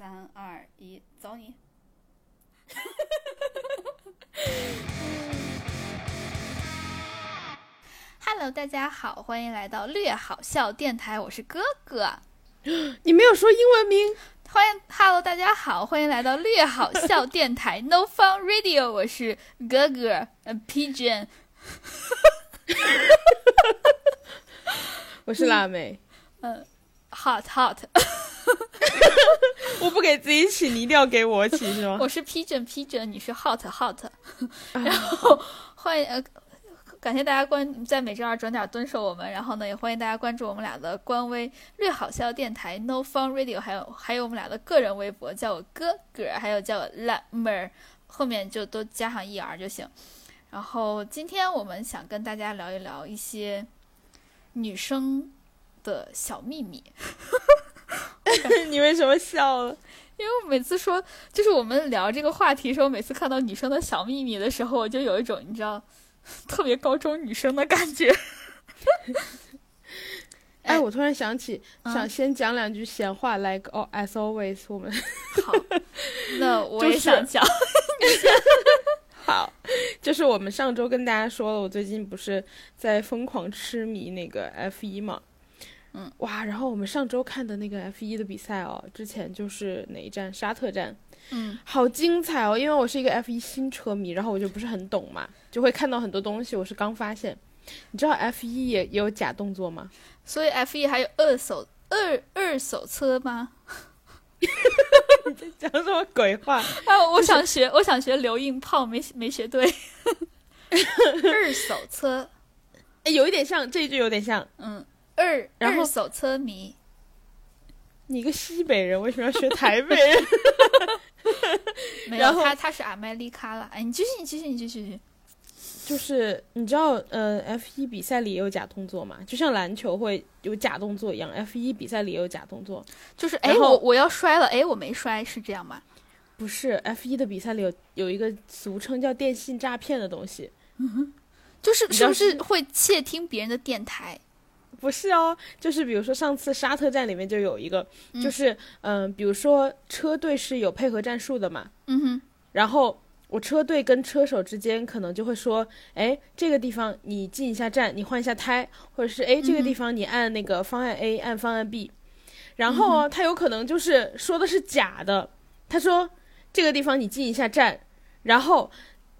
三二一，走你！Hello，大家好，欢迎来到略好笑电台，我是哥哥。你没有说英文名，欢迎，Hello，大家好，欢迎来到略好笑电台 No Fun Radio，我是哥哥，呃，Pigeon，我是辣妹。嗯，Hot Hot，我不给自己起，你一定要给我起是吗？我是 Pigeon Pigeon，你是 Hot Hot，然后欢迎呃。感谢大家关在每周二转点蹲守我们，然后呢，也欢迎大家关注我们俩的官微“略好笑电台 ”No Fun Radio，还有还有我们俩的个人微博，叫我哥哥，还有叫我辣妹儿，后面就都加上 er 就行。然后今天我们想跟大家聊一聊一些女生的小秘密。你为什么笑了？因为我每次说，就是我们聊这个话题的时候，每次看到女生的小秘密的时候，我就有一种你知道。特别高中女生的感觉。哎，我突然想起，想先讲两句闲话，like oh as always，我们好。那 我也想讲。好，就是我们上周跟大家说了，我最近不是在疯狂痴迷那个 F 一嘛。嗯。哇，然后我们上周看的那个 F 一的比赛哦，之前就是哪一站？沙特站。嗯，好精彩哦！因为我是一个 F 一新车迷，然后我就不是很懂嘛，就会看到很多东西。我是刚发现，你知道 F 一也也有假动作吗？所以 F 一还有二手二二手车吗？你在讲什么鬼话 啊！我想学，我想学留硬炮，没没学对。二手车，哎，有一点像这一句，有点像。嗯，二二手车迷。你个西北人，为什么要学台北人？没有他，他是阿麦丽卡了。哎，你继续，你继续，你继续。就是你知道，呃，F 一比赛里也有假动作嘛？就像篮球会有假动作一样，F 一比赛里也有假动作。就是哎，我我要摔了，哎，我没摔，是这样吗？不是，F 一的比赛里有有一个俗称叫电信诈骗的东西。嗯，就是是不是会窃听别人的电台？不是哦，就是比如说上次沙特站里面就有一个，就是嗯，比如说车队是有配合战术的嘛，嗯哼，然后我车队跟车手之间可能就会说，哎，这个地方你进一下站，你换一下胎，或者是哎，这个地方你按那个方案 A，按方案 B，然后他有可能就是说的是假的，他说这个地方你进一下站，然后。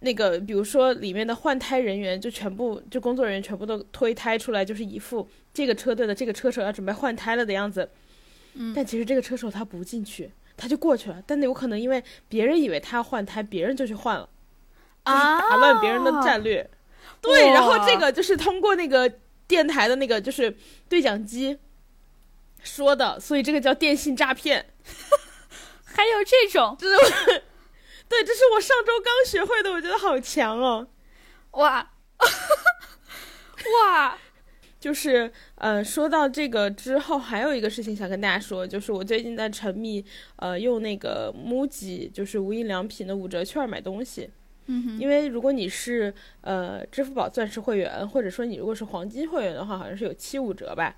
那个，比如说里面的换胎人员就全部就工作人员全部都推胎出来，就是一副这个车队的这个车手要准备换胎了的样子。嗯，但其实这个车手他不进去，他就过去了。但有可能因为别人以为他要换胎，别人就去换了，啊，打乱别人的战略。对，然后这个就是通过那个电台的那个就是对讲机说的，所以这个叫电信诈骗。还有这种，就是。对，这是我上周刚学会的，我觉得好强哦！哇，哇，就是呃，说到这个之后，还有一个事情想跟大家说，就是我最近在沉迷呃用那个 MUJI，就是无印良品的五折券买东西。嗯哼。因为如果你是呃支付宝钻石会员，或者说你如果是黄金会员的话，好像是有七五折吧。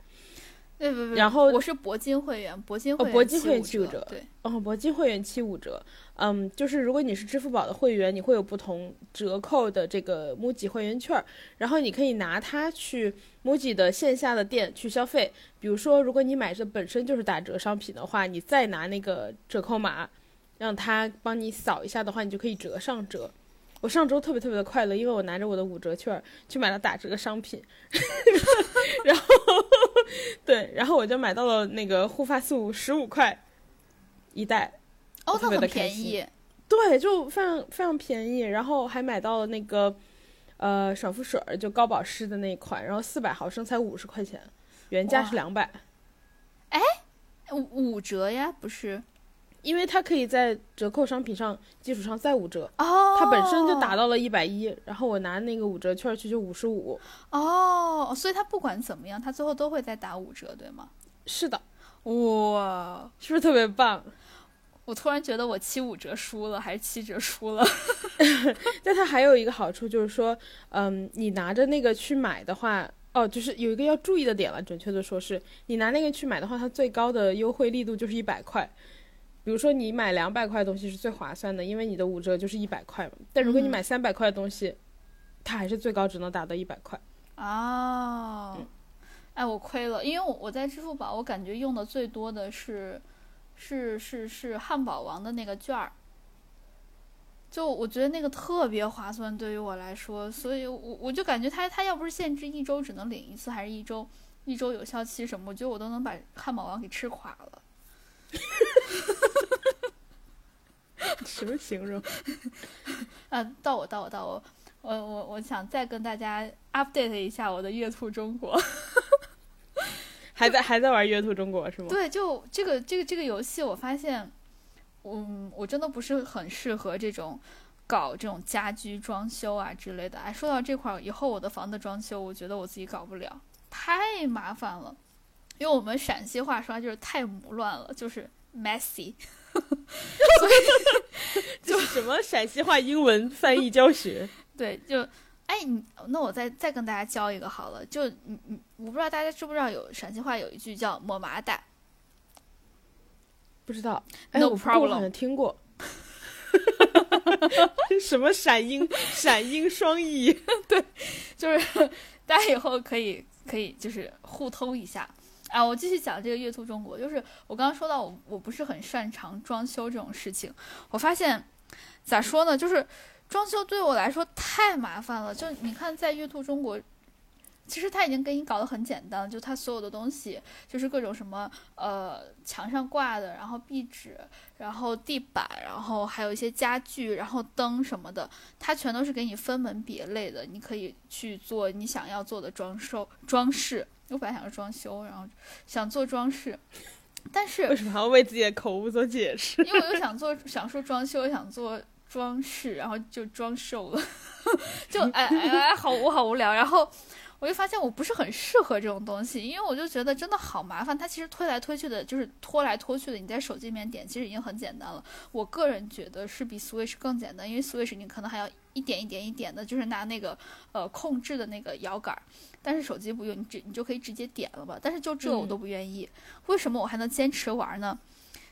对不不，然后我是铂金会员，铂金会员铂金会员七五折，对，哦，铂金会员七五折，嗯，就是如果你是支付宝的会员，你会有不同折扣的这个 MUJI 会员券，然后你可以拿它去 MUJI 的线下的店去消费，比如说如果你买的本身就是打折商品的话，你再拿那个折扣码，让他帮你扫一下的话，你就可以折上折。我上周特别特别的快乐，因为我拿着我的五折券去买了打折的商品，然后对，然后我就买到了那个护发素十五块一袋，哦，特别的便宜，对，就非常非常便宜，然后还买到了那个呃爽肤水，就高保湿的那一款，然后四百毫升才五十块钱，原价是两百，哎，五五折呀，不是。因为它可以在折扣商品上基础上再五折，哦，它本身就打到了一百一，然后我拿那个五折券去就五十五，哦，所以它不管怎么样，它最后都会再打五折，对吗？是的，哇，是不是特别棒？我突然觉得我七五折输了，还是七折输了？但它还有一个好处就是说，嗯，你拿着那个去买的话，哦，就是有一个要注意的点了，准确的说是，你拿那个去买的话，它最高的优惠力度就是一百块。比如说你买两百块的东西是最划算的，因为你的五折就是一百块嘛。但如果你买三百块的东西，它还是最高只能打到一百块。哦，哎，我亏了，因为我我在支付宝，我感觉用的最多的是是是是汉堡王的那个券儿。就我觉得那个特别划算，对于我来说，所以我我就感觉他他要不是限制一周只能领一次，还是一周一周有效期什么，我觉得我都能把汉堡王给吃垮了。什么形容？啊，到我到我到我，我我我想再跟大家 update 一下我的月兔中国。还在还在玩月兔中国是吗？对，就这个这个这个游戏，我发现。嗯，我真的不是很适合这种搞这种家居装修啊之类的。哎，说到这块儿，以后我的房子装修，我觉得我自己搞不了，太麻烦了。用我们陕西话说，就是太母乱了，就是 messy。所以 就什么陕西话英文翻译教学？对，就哎，你那我再再跟大家教一个好了。就你你，我不知道大家知不知道有陕西话有一句叫“抹麻袋”。不知道，No problem，好像听过。什么闪音闪音双译？对，就是大家以后可以可以就是互通一下。啊，我继续讲这个月兔中国，就是我刚刚说到我我不是很擅长装修这种事情，我发现咋说呢，就是装修对我来说太麻烦了。就你看，在月兔中国。其实他已经给你搞得很简单，就他所有的东西，就是各种什么呃墙上挂的，然后壁纸，然后地板，然后还有一些家具，然后灯什么的，它全都是给你分门别类的，你可以去做你想要做的装修装饰。我本来想说装修，然后想做装饰，但是为什么要为自己的口误做解释？因为我又想做 想说装修，想做装饰，然后就装瘦了，就哎哎哎，好无好无聊，然后。我就发现我不是很适合这种东西，因为我就觉得真的好麻烦。它其实推来推去的，就是拖来拖去的。你在手机里面点，其实已经很简单了。我个人觉得是比 Switch 更简单，因为 Switch 你可能还要一点一点一点的，就是拿那个呃控制的那个摇杆。但是手机不用，你直你就可以直接点了吧。但是就这我都不愿意。为什么我还能坚持玩呢？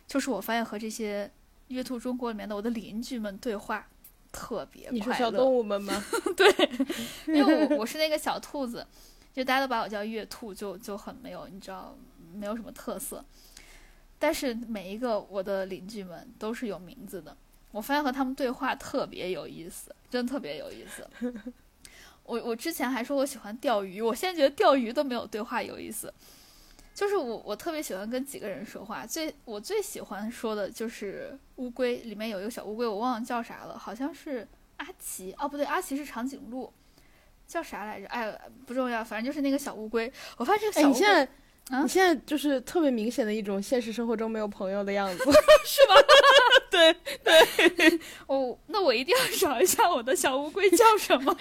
就是我发现和这些月兔中国里面的我的邻居们对话。特别快乐。你是小动物们吗？对，因为我我是那个小兔子，就大家都把我叫月兔，就就很没有，你知道，没有什么特色。但是每一个我的邻居们都是有名字的，我发现和他们对话特别有意思，真的特别有意思。我我之前还说我喜欢钓鱼，我现在觉得钓鱼都没有对话有意思。就是我，我特别喜欢跟几个人说话。最我最喜欢说的就是乌龟，里面有一个小乌龟，我忘了叫啥了，好像是阿奇哦，不对，阿奇是长颈鹿，叫啥来着？哎，不重要，反正就是那个小乌龟。我发现这个小乌龟，你你现在就是特别明显的一种现实生活中没有朋友的样子，是吗？对对，哦，那我一定要找一下我的小乌龟叫什么。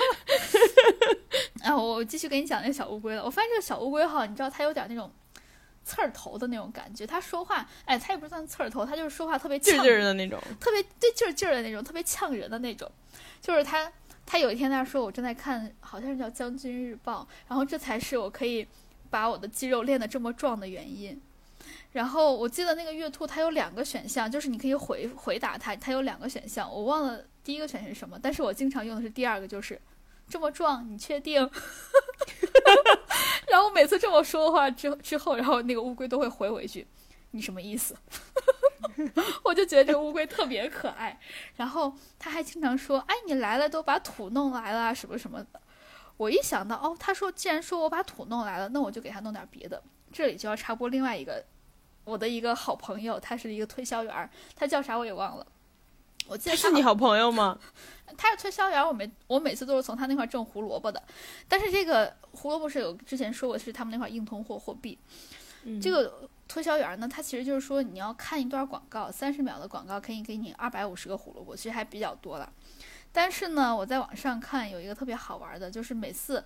啊，我继续给你讲那个小乌龟了。我发现这个小乌龟哈，你知道它有点那种。刺儿头的那种感觉，他说话，哎，它也不算刺儿头，他就是说话特别劲劲儿的那种，特别对劲儿劲儿的那种，特别呛人的那种。就是他，他有一天他说我正在看，好像是叫《将军日报》，然后这才是我可以把我的肌肉练得这么壮的原因。然后我记得那个月兔，它有两个选项，就是你可以回回答它，它有两个选项，我忘了第一个选项是什么，但是我经常用的是第二个，就是这么壮，你确定？然后每次这么说的话之之后，然后那个乌龟都会回我一句，你什么意思？我就觉得这个乌龟特别可爱。然后他还经常说：“哎，你来了都把土弄来了什么什么的。”我一想到哦，他说既然说我把土弄来了，那我就给他弄点别的。这里就要插播另外一个我的一个好朋友，他是一个推销员，他叫啥我也忘了。我记得是你好朋友吗？他是推销员，我每我每次都是从他那块挣胡萝卜的。但是这个胡萝卜是有之前说过是他们那块硬通货货币。这个推销员呢，他其实就是说你要看一段广告，三十秒的广告可以给你二百五十个胡萝卜，其实还比较多了。但是呢，我在网上看有一个特别好玩的，就是每次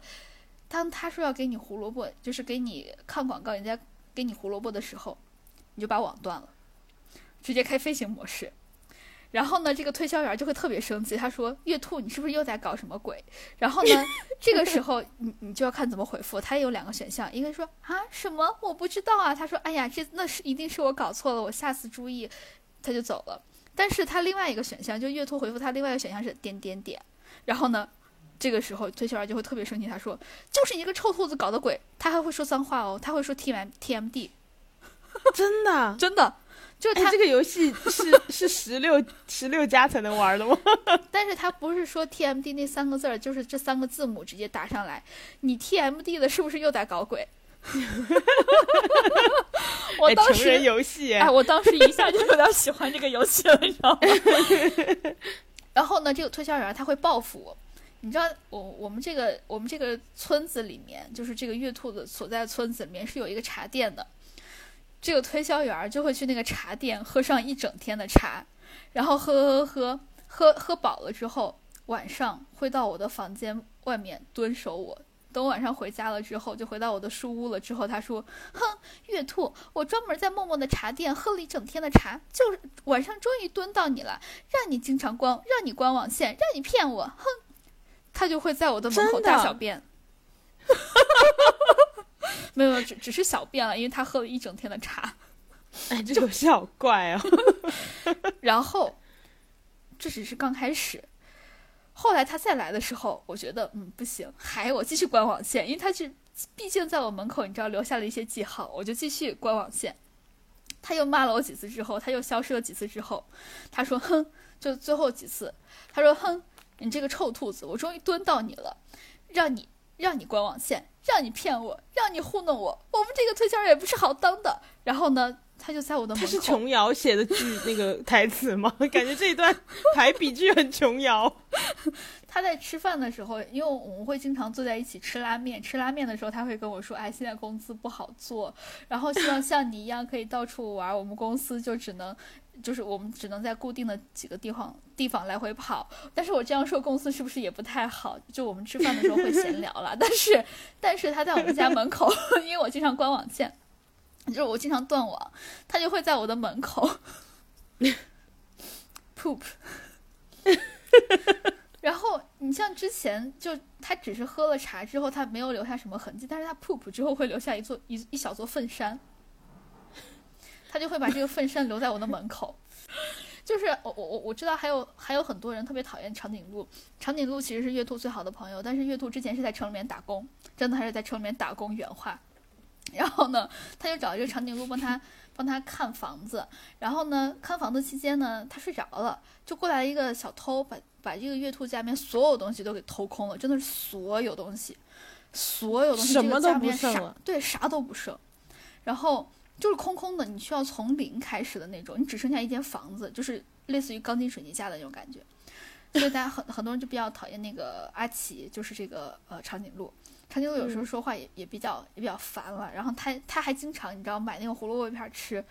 当他说要给你胡萝卜，就是给你看广告，人家给你胡萝卜的时候，你就把网断了，直接开飞行模式。然后呢，这个推销员就会特别生气，他说：“月兔，你是不是又在搞什么鬼？”然后呢，这个时候 你你就要看怎么回复。他也有两个选项，一个说：“啊，什么？我不知道啊。”他说：“哎呀，这那是一定是我搞错了，我下次注意。”他就走了。但是他另外一个选项，就月兔回复他另外一个选项是点点点，然后呢，这个时候推销员就会特别生气，他说：“就是一个臭兔子搞的鬼！”他还会说脏话哦，他会说 T M T M D，真的真的，就是他哎，这个游戏是 是十六十六加才能玩的吗？但是他不是说 T M D 那三个字儿，就是这三个字母直接打上来。你 T M D 的是不是又在搞鬼？我哎，当时，成人游戏，哎，我当时一下就有点喜欢这个游戏了，你知道吗？然后呢，这个推销员他会报复我。你知道，我我们这个我们这个村子里面，就是这个月兔子所在的村子里面是有一个茶店的。这个推销员就会去那个茶店喝上一整天的茶，然后喝喝喝喝喝饱了之后，晚上会到我的房间外面蹲守我。等我晚上回家了之后，就回到我的书屋了。之后他说：“哼，月兔，我专门在默默的茶店喝了一整天的茶，就是晚上终于蹲到你了，让你经常光，让你关网线，让你骗我，哼！”他就会在我的门口大小便。没有，只只是小便了，因为他喝了一整天的茶。哎，这个游戏好怪哦。然后，这只是刚开始。后来他再来的时候，我觉得嗯不行，还我继续关网线，因为他是毕竟在我门口，你知道留下了一些记号，我就继续关网线。他又骂了我几次之后，他又消失了几次之后，他说哼，就最后几次，他说哼，你这个臭兔子，我终于蹲到你了，让你让你关网线，让你骗我，让你糊弄我，我们这个推销员也不是好当的。然后呢，他就在我的门口，他是琼瑶写的剧 那个台词吗？感觉这一段排比句很琼瑶。他在吃饭的时候，因为我们会经常坐在一起吃拉面，吃拉面的时候他会跟我说：“哎，现在工资不好做，然后希望像你一样可以到处玩，我们公司就只能。”就是我们只能在固定的几个地方地方来回跑，但是我这样说公司是不是也不太好？就我们吃饭的时候会闲聊了，但是但是他在我们家门口，因为我经常关网线，就是我经常断网，他就会在我的门口 poop。然后你像之前就他只是喝了茶之后，他没有留下什么痕迹，但是他 poop 之后会留下一座一一小座粪山，他就会把这个粪山留在我的门口。就是我我我我知道还有还有很多人特别讨厌长颈鹿，长颈鹿其实是月兔最好的朋友，但是月兔之前是在城里面打工，真的还是在城里面打工原话。然后呢，他就找一个长颈鹿帮他帮他看房子，然后呢，看房子期间呢，他睡着了，就过来一个小偷，把把这个月兔家里面所有东西都给偷空了，真的是所有东西，所有东西，什么都不剩了对，啥都不剩，然后就是空空的，你需要从零开始的那种，你只剩下一间房子，就是类似于钢筋水泥架的那种感觉。所以大家很很多人就比较讨厌那个阿奇，就是这个呃长颈鹿。长颈鹿有时候说话也也比较也比较烦了，然后他他还经常你知道买那个胡萝卜片吃，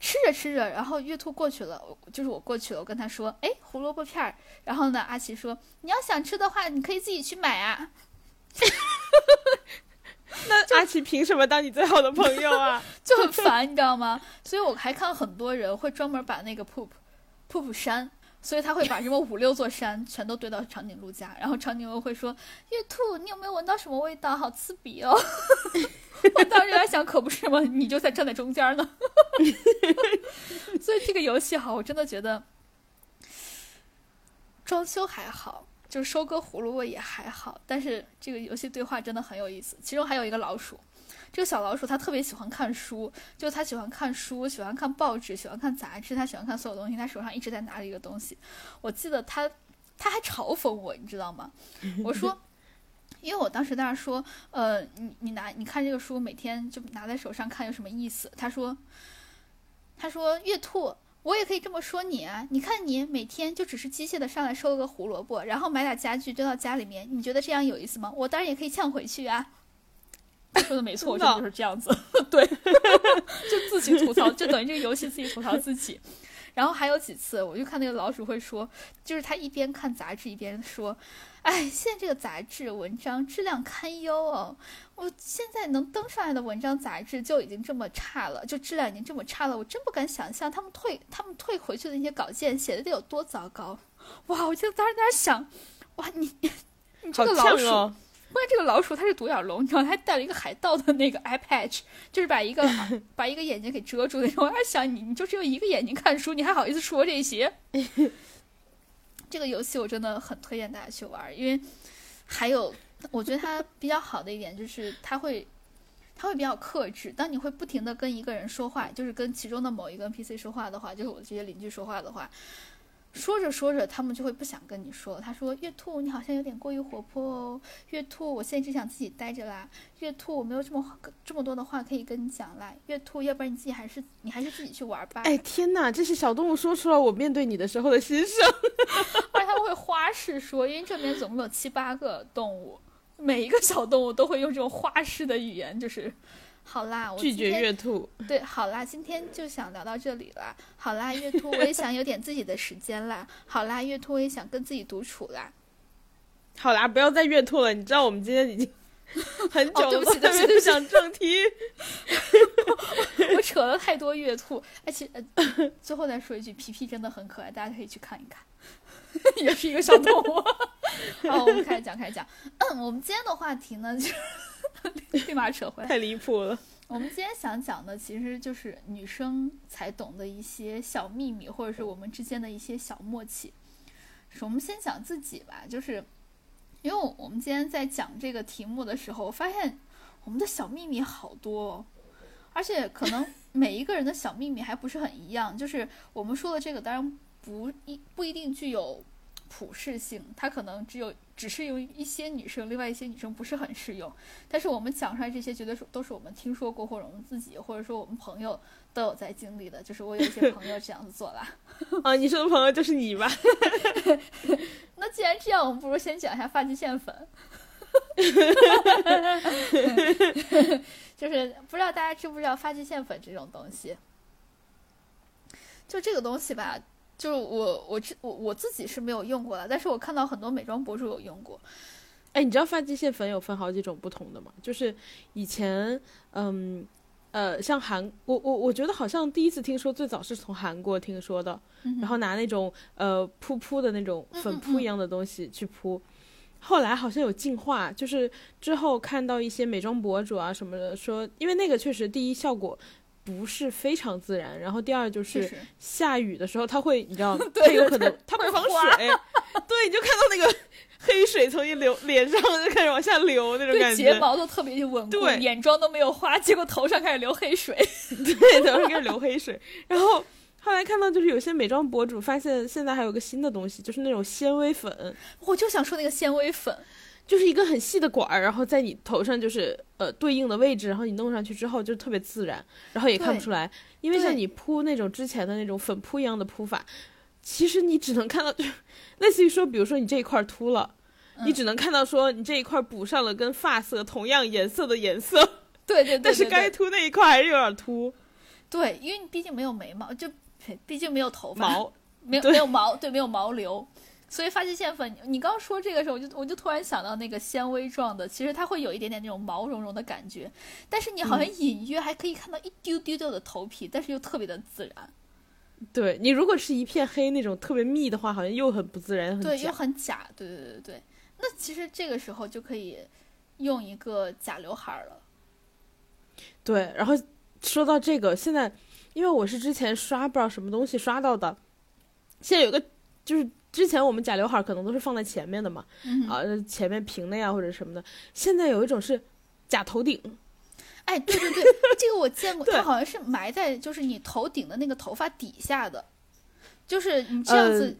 吃着吃着，然后月兔过去了，就是我过去了，我跟他说，哎，胡萝卜片儿，然后呢，阿奇说，你要想吃的话，你可以自己去买啊。那阿奇凭什么当你最好的朋友啊？就很烦，你知道吗？所以我还看很多人会专门把那个 poop poop 山，所以他会把什么五六座山全都堆到长颈鹿家，然后长颈鹿会说：“月兔，你有没有闻到什么味道？好刺鼻哦！” 我当时在想，可不是吗？你就在站在中间呢。所以这个游戏哈，我真的觉得装修还好。就是收割胡萝卜也还好，但是这个游戏对话真的很有意思。其中还有一个老鼠，这个小老鼠它特别喜欢看书，就它喜欢看书，喜欢看报纸，喜欢看杂志，它喜欢看所有东西。它手上一直在拿着一个东西。我记得它，它还嘲讽我，你知道吗？我说，因为我当时在那说，呃，你你拿你看这个书，每天就拿在手上看有什么意思？他说，他说月兔。我也可以这么说你啊！你看你每天就只是机械的上来收了个胡萝卜，然后买点家具堆到家里面，你觉得这样有意思吗？我当然也可以呛回去啊！他说的没错，我真的就是这样子，对，就自己吐槽，就等于这个游戏自己吐槽自己。然后还有几次，我就看那个老鼠会说，就是他一边看杂志一边说：“哎，现在这个杂志文章质量堪忧哦，我现在能登上来的文章杂志就已经这么差了，就质量已经这么差了，我真不敢想象他们退他们退回去的那些稿件写的得有多糟糕。”哇，我就当时在那想，哇，你 你这个老鼠，哦、关键这个老鼠它是独眼龙，你知道，它还带了一个海盗的那个 eye patch，就是把一个 把一个眼睛给遮住的。我还想你，你就只有一个眼睛看书，你还好意思说这些？这个游戏我真的很推荐大家去玩，因为还有我觉得它比较好的一点就是它会。他会比较克制，当你会不停的跟一个人说话，就是跟其中的某一个 NPC 说话的话，就是我这些邻居说话的话，说着说着，他们就会不想跟你说。他说：“月兔，你好像有点过于活泼哦。”月兔，我现在只想自己待着啦。月兔，我没有这么这么多的话可以跟你讲啦。月兔，要不然你自己还是你还是自己去玩吧。哎，天哪，这是小动物说出了我面对你的时候的心声。而且他们会花式说，因为这边总共有七八个动物。每一个小动物都会用这种花式的语言，就是好啦，我拒绝月兔。对，好啦，今天就想聊到这里啦。好啦，月兔，我也想有点自己的时间啦。好啦，月兔，我也想跟自己独处啦。好啦，不要再月兔了。你知道我们今天已经 很久了，对不起，对不起，讲正题。我扯了太多月兔。而且最后再说一句，皮皮真的很可爱，大家可以去看一看。也是一个小动物。好，我们开始讲，开始讲。嗯，我们今天的话题呢，就 立马扯回来，太离谱了。我们今天想讲的，其实就是女生才懂的一些小秘密，或者是我们之间的一些小默契。我们先讲自己吧，就是因为我们今天在讲这个题目的时候，发现我们的小秘密好多，而且可能每一个人的小秘密还不是很一样。就是我们说的这个，当然。不一不一定具有普适性，它可能只有只适用一些女生，另外一些女生不是很适用。但是我们讲出来这些，绝对是都是我们听说过，或者我们自己，或者说我们朋友都有在经历的。就是我有一些朋友这样子做啦。啊，你说的朋友就是你吧？那既然这样，我们不如先讲一下发际线粉。就是不知道大家知不知道发际线粉这种东西？就这个东西吧。就是我我我我自己是没有用过的，但是我看到很多美妆博主有用过。哎，你知道发际线粉有分好几种不同的吗？就是以前，嗯，呃，像韩，我我我觉得好像第一次听说，最早是从韩国听说的，然后拿那种呃扑扑的那种粉扑一样的东西去扑，后来好像有进化，就是之后看到一些美妆博主啊什么的说，因为那个确实第一效果。不是非常自然，然后第二就是下雨的时候，它会，你知道，它有可能它会防水，对，你就看到那个黑水从一流 脸上就开始往下流那种感觉，睫毛都特别稳固，对，眼妆都没有花，结果头上开始流黑水，对，头上开始流黑水。然后后来看到就是有些美妆博主发现现在还有个新的东西，就是那种纤维粉，我就想说那个纤维粉。就是一个很细的管儿，然后在你头上就是呃对应的位置，然后你弄上去之后就特别自然，然后也看不出来。因为像你铺那种之前的那种粉扑一样的铺法，其实你只能看到，就类似于说，比如说你这一块秃了，你只能看到说你这一块补上了跟发色同样颜色的颜色。对对对。但是该秃那一块还是有点秃。对，因为你毕竟没有眉毛，就毕竟没有头发，毛没有没有毛，对，没有毛流。所以发际线粉，你刚说这个时候，我就我就突然想到那个纤维状的，其实它会有一点点那种毛茸茸的感觉，但是你好像隐约还可以看到一丢丢丢的头皮，但是又特别的自然。对你如果是一片黑那种特别密的话，好像又很不自然，很对，又很假。对对对对，那其实这个时候就可以用一个假刘海了。对，然后说到这个，现在因为我是之前刷不知道什么东西刷到的，现在有个就是。之前我们假刘海可能都是放在前面的嘛，啊，前面平的呀或者什么的。现在有一种是假头顶，哎，对对对，这个我见过，它好像是埋在就是你头顶的那个头发底下的，就是你这样子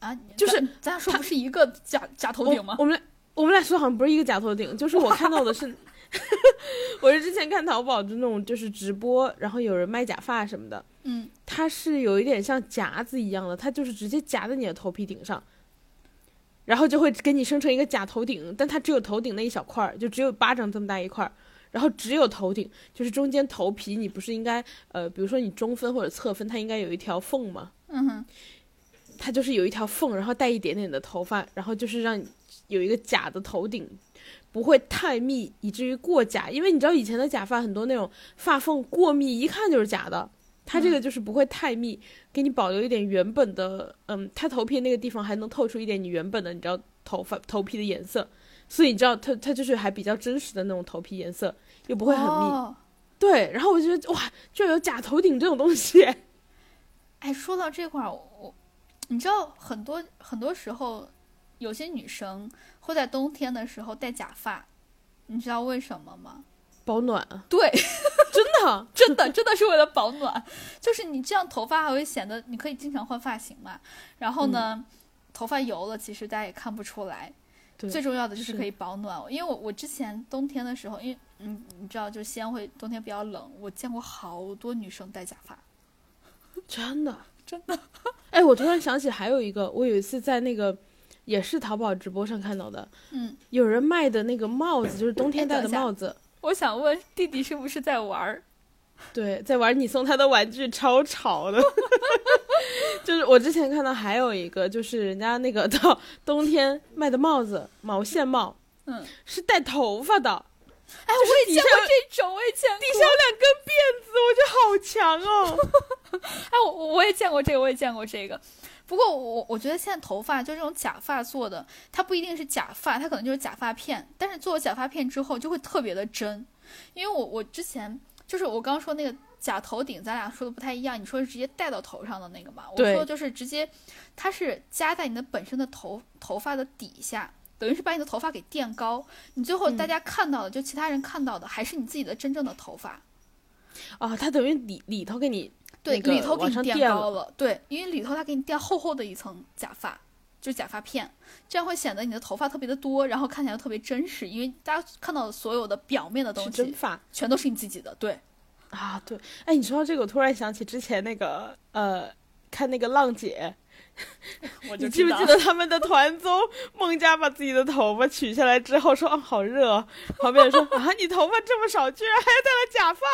啊，就是咱俩说不是一个假假头顶吗？我们我们俩说好像不是一个假头顶，就是我看到的是。我是之前看淘宝的那种，就是直播，然后有人卖假发什么的。嗯，它是有一点像夹子一样的，它就是直接夹在你的头皮顶上，然后就会给你生成一个假头顶，但它只有头顶那一小块儿，就只有巴掌这么大一块儿，然后只有头顶，就是中间头皮你不是应该呃，比如说你中分或者侧分，它应该有一条缝吗？嗯哼，它就是有一条缝，然后带一点点的头发，然后就是让你有一个假的头顶。不会太密，以至于过假，因为你知道以前的假发很多那种发缝过密，一看就是假的。它这个就是不会太密，给你保留一点原本的，嗯，它头皮那个地方还能透出一点你原本的，你知道头发头皮的颜色，所以你知道它它就是还比较真实的那种头皮颜色，又不会很密。哦对，然后我就觉得哇，居然有假头顶这种东西。哎，说到这块儿，我你知道很多很多时候，有些女生会在冬天的时候戴假发，你知道为什么吗？保暖啊，对，真的。真的真的是为了保暖，就是你这样头发还会显得你可以经常换发型嘛。然后呢，头发油了，其实大家也看不出来。最重要的就是是可以保暖，因为我我之前冬天的时候，因为嗯你知道，就西安会冬天比较冷，我见过好多女生戴假发，真的，真的。哎，我突然想起还有一个，我有一次在那个也是淘宝直播上看到的，嗯，有人卖的那个帽子，就是冬天戴的帽子。我想问弟弟是不是在玩儿？对，在玩你送他的玩具，超潮的。就是我之前看到还有一个，就是人家那个到 冬天卖的帽子，毛线帽，嗯，是戴头发的，哎，我也见过这种，我也见过。底下有两根辫子，我觉得好强哦。哎，我我也见过这个，我也见过这个。不过我我觉得现在头发就这种假发做的，它不一定是假发，它可能就是假发片。但是做了假发片之后就会特别的真，因为我我之前就是我刚说那个假头顶，咱俩说的不太一样。你说是直接戴到头上的那个嘛？我说就是直接，它是夹在你的本身的头头发的底下。等于是把你的头发给垫高，你最后大家看到的，就其他人看到的，还是你自己的真正的头发。啊，它等于里里头给你对，那个里头给你垫高了，对，因为里头它给你垫厚厚的一层假发，就是假发片，这样会显得你的头发特别的多，然后看起来特别真实，因为大家看到的所有的表面的东西是真发全都是你自己的，对，啊。对，哎，你说到这个，我突然想起之前那个呃，看那个浪姐，我你记不记得他们的团综？孟佳把自己的头发取下来之后说：“啊，好热哦。”旁边人说：“ 啊，你头发这么少，居然还戴了假发。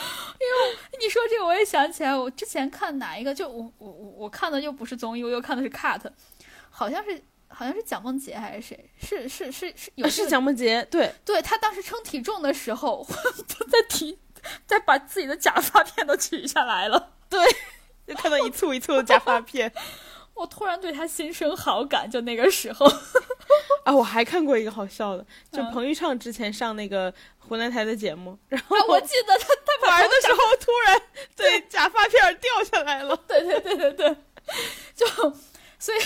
你说这个我也想起来，我之前看哪一个，就我我我我看的又不是综艺，我又看的是 cut，好像是好像是蒋梦婕还是谁，是是是是有啊”是这个蒋梦婕，对，对她当时称体重的时候，在提在把自己的假发片都取下来了。对就看到一簇一簇的假发片 我突然对她心生好感，就那个时候。啊！我还看过一个好笑的，就嗯彭昱畅之前上那个湖南台的节目，然后啊，我记得他他玩的时候突然 对假发片掉下来了。对对对对对，就所以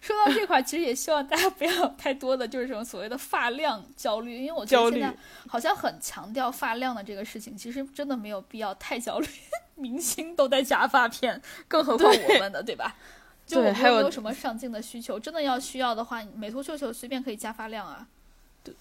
说到这块，其实也希望大家不要太多的就是这种所谓的发量焦虑，因为我觉得现在好像很强调发量的这个事情，其实真的没有必要太焦虑。明星都戴假发片，更何况我们的，对吧？就我们对还有没有什么上镜的需求，真的要需要的话，美图秀秀随便可以加发量啊。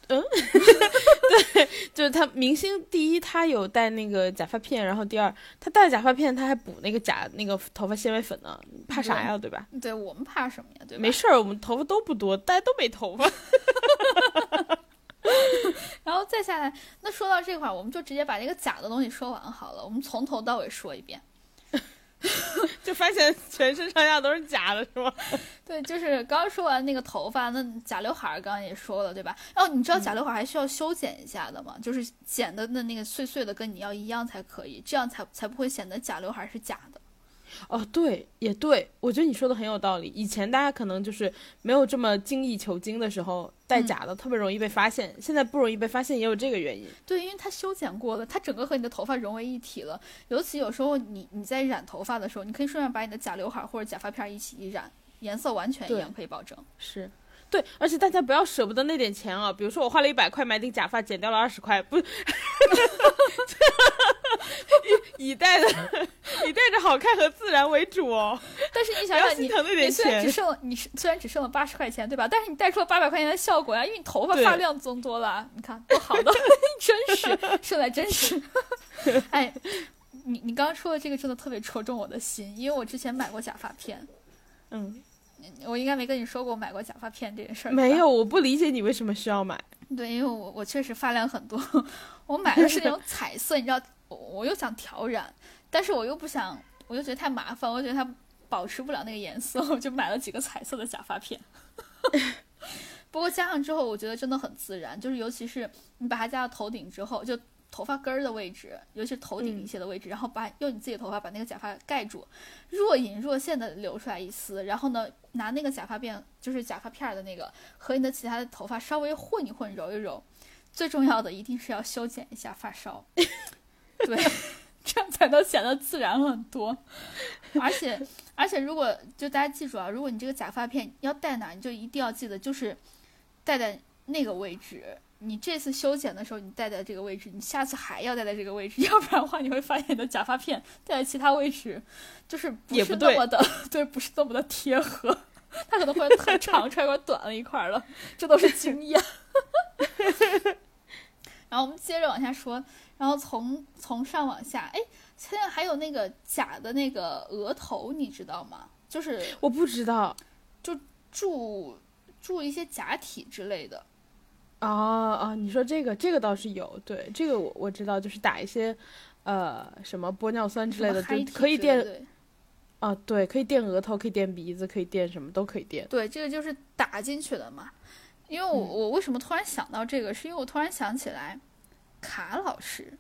嗯，对就是他明星第一，他有戴那个假发片，然后第二，他戴假发片，他还补那个假那个头发纤维粉呢，怕啥呀？对吧？对我们怕什么呀？对吧？没事儿，我们头发都不多，大家都没头发。然后再下来，那说到这块儿，我们就直接把这个假的东西说完好了，我们从头到尾说一遍。就发现全身上下都是假的，是吗？对，就是刚刚说完那个头发，那假刘海儿刚刚也说了，对吧？哦，你知道假刘海儿还需要修剪一下的吗？就是剪的那那个碎碎的，跟你要一样才可以，这样才才不会显得假刘海儿是假的。哦，对，也对，我觉得你说的很有道理。以前大家可能就是没有这么精益求精的时候，戴假的特别容易被发现，现在不容易被发现，也有这个原因。对，因为它修剪过了，它整个和你的头发融为一体了。尤其有时候你你在染头发的时候，你可以顺便把你的假刘海或者假发片一起一染，颜色完全一样，可以保证。是。对，而且大家不要舍不得那点钱啊！比如说我花了一百块买顶假发，减掉了二十块，不，以以戴的 以戴着好看和自然为主哦。但是你想想，你你。虽然只剩了你是虽然只剩了八十块钱，对吧？但是你带出了八百块钱的效果呀，因为你头发发量增多了，你看多好的，真实，说来真实。哎，你你刚刚说的这个真的特别戳中我的心，因为我之前买过假发片，嗯，我应该没跟你说过我买过假发片这件事儿，没有，我不理解你为什么需要买。对，因为我我确实发量很多，我买的是那种彩色，你知道，我我又想调染，但是我又不想，我又觉得太麻烦，我觉得它保持不了那个颜色，我就买了几个彩色的假发片。不过加上之后，我觉得真的很自然，就是尤其是你把它加到头顶之后，就头发根儿的位置，尤其是头顶一些的位置，然后把用你自己的头发把那个假发盖住，若隐若现的留出来一丝，然后呢，拿那个假发片，就是假发片儿的那个，和你的其他的头发稍微混一混，揉一揉。最重要的一定是要修剪一下发梢，对，这样才能显得自然很多。而且，而且如果就大家记住啊，如果你这个假发片要戴哪，你就一定要记得就是戴在那个位置。你这次修剪的时候，你戴在这个位置，你下次还要戴在这个位置，要不然的话，你会发现你的假发片戴在其他位置，就是不是那么的，对，不是那么的贴合，它可能会很长出来，或短了一块了，这都是经验。然后我们接着往下说，然后从从上往下，哎，现在还有那个假的那个额头，你知道吗？就是我不知道，就注注一些假体之类的。啊啊！你说这个，这个倒是有，对，这个我我知道，就是打一些，呃，什么玻尿酸之类的，就可以垫。啊，对，可以垫额头，可以垫鼻子，可以垫什么都可以垫。对，这个就是打进去的嘛。因为我我为什么突然想到这个，是因为我突然想起来，卡老师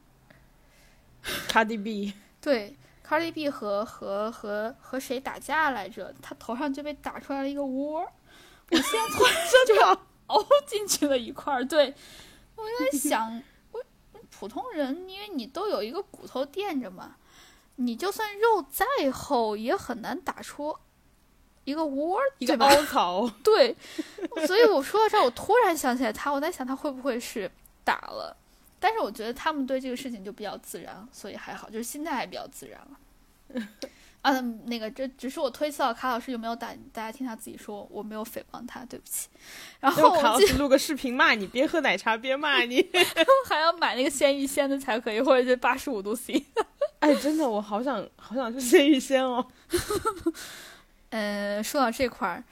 ，Cardi B，对，Cardi B 和和和和谁打架来着？他头上就被打出来了一个窝。我现在突然就要。凹进去了一块儿，对我在想，我普通人，因为你都有一个骨头垫着嘛，你就算肉再厚，也很难打出一个窝，一个凹槽。对，所以我说到这儿，我突然想起来他，我在想他会不会是打了，但是我觉得他们对这个事情就比较自然，所以还好，就是心态还比较自然了。啊，那个，这只是我推测，卡老师有没有打？大家听他自己说，我没有诽谤他，对不起。然后卡老师录个视频骂你，边喝奶茶边骂你，还要买那个鲜芋仙的才可以，或者是八十五度 C。哎，真的，我好想好想吃鲜芋仙哦。呃，说到这块儿，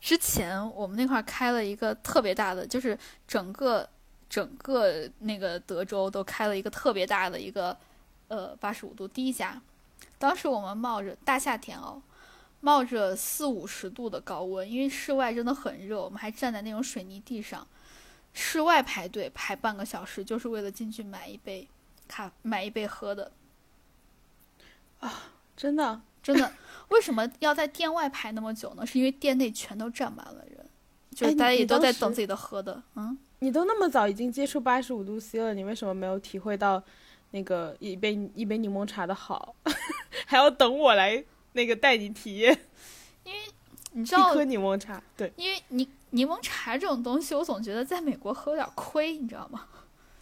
之前我们那块儿开了一个特别大的，就是整个整个那个德州都开了一个特别大的一个呃八十五度低加。当时我们冒着大夏天哦，冒着四五十度的高温，因为室外真的很热，我们还站在那种水泥地上，室外排队排半个小时，就是为了进去买一杯咖，买一杯喝的。啊，真的，真的，为什么要在店外排那么久呢？是因为店内全都站满了人，就是大家也都在等自己的喝的。嗯，你都那么早已经接触八十五度 C 了，你为什么没有体会到？那个一杯一杯柠檬茶的好，还要等我来那个带你体验，因为你知道一颗柠檬茶，对，因为柠柠檬茶这种东西，我总觉得在美国喝有点亏，你知道吗？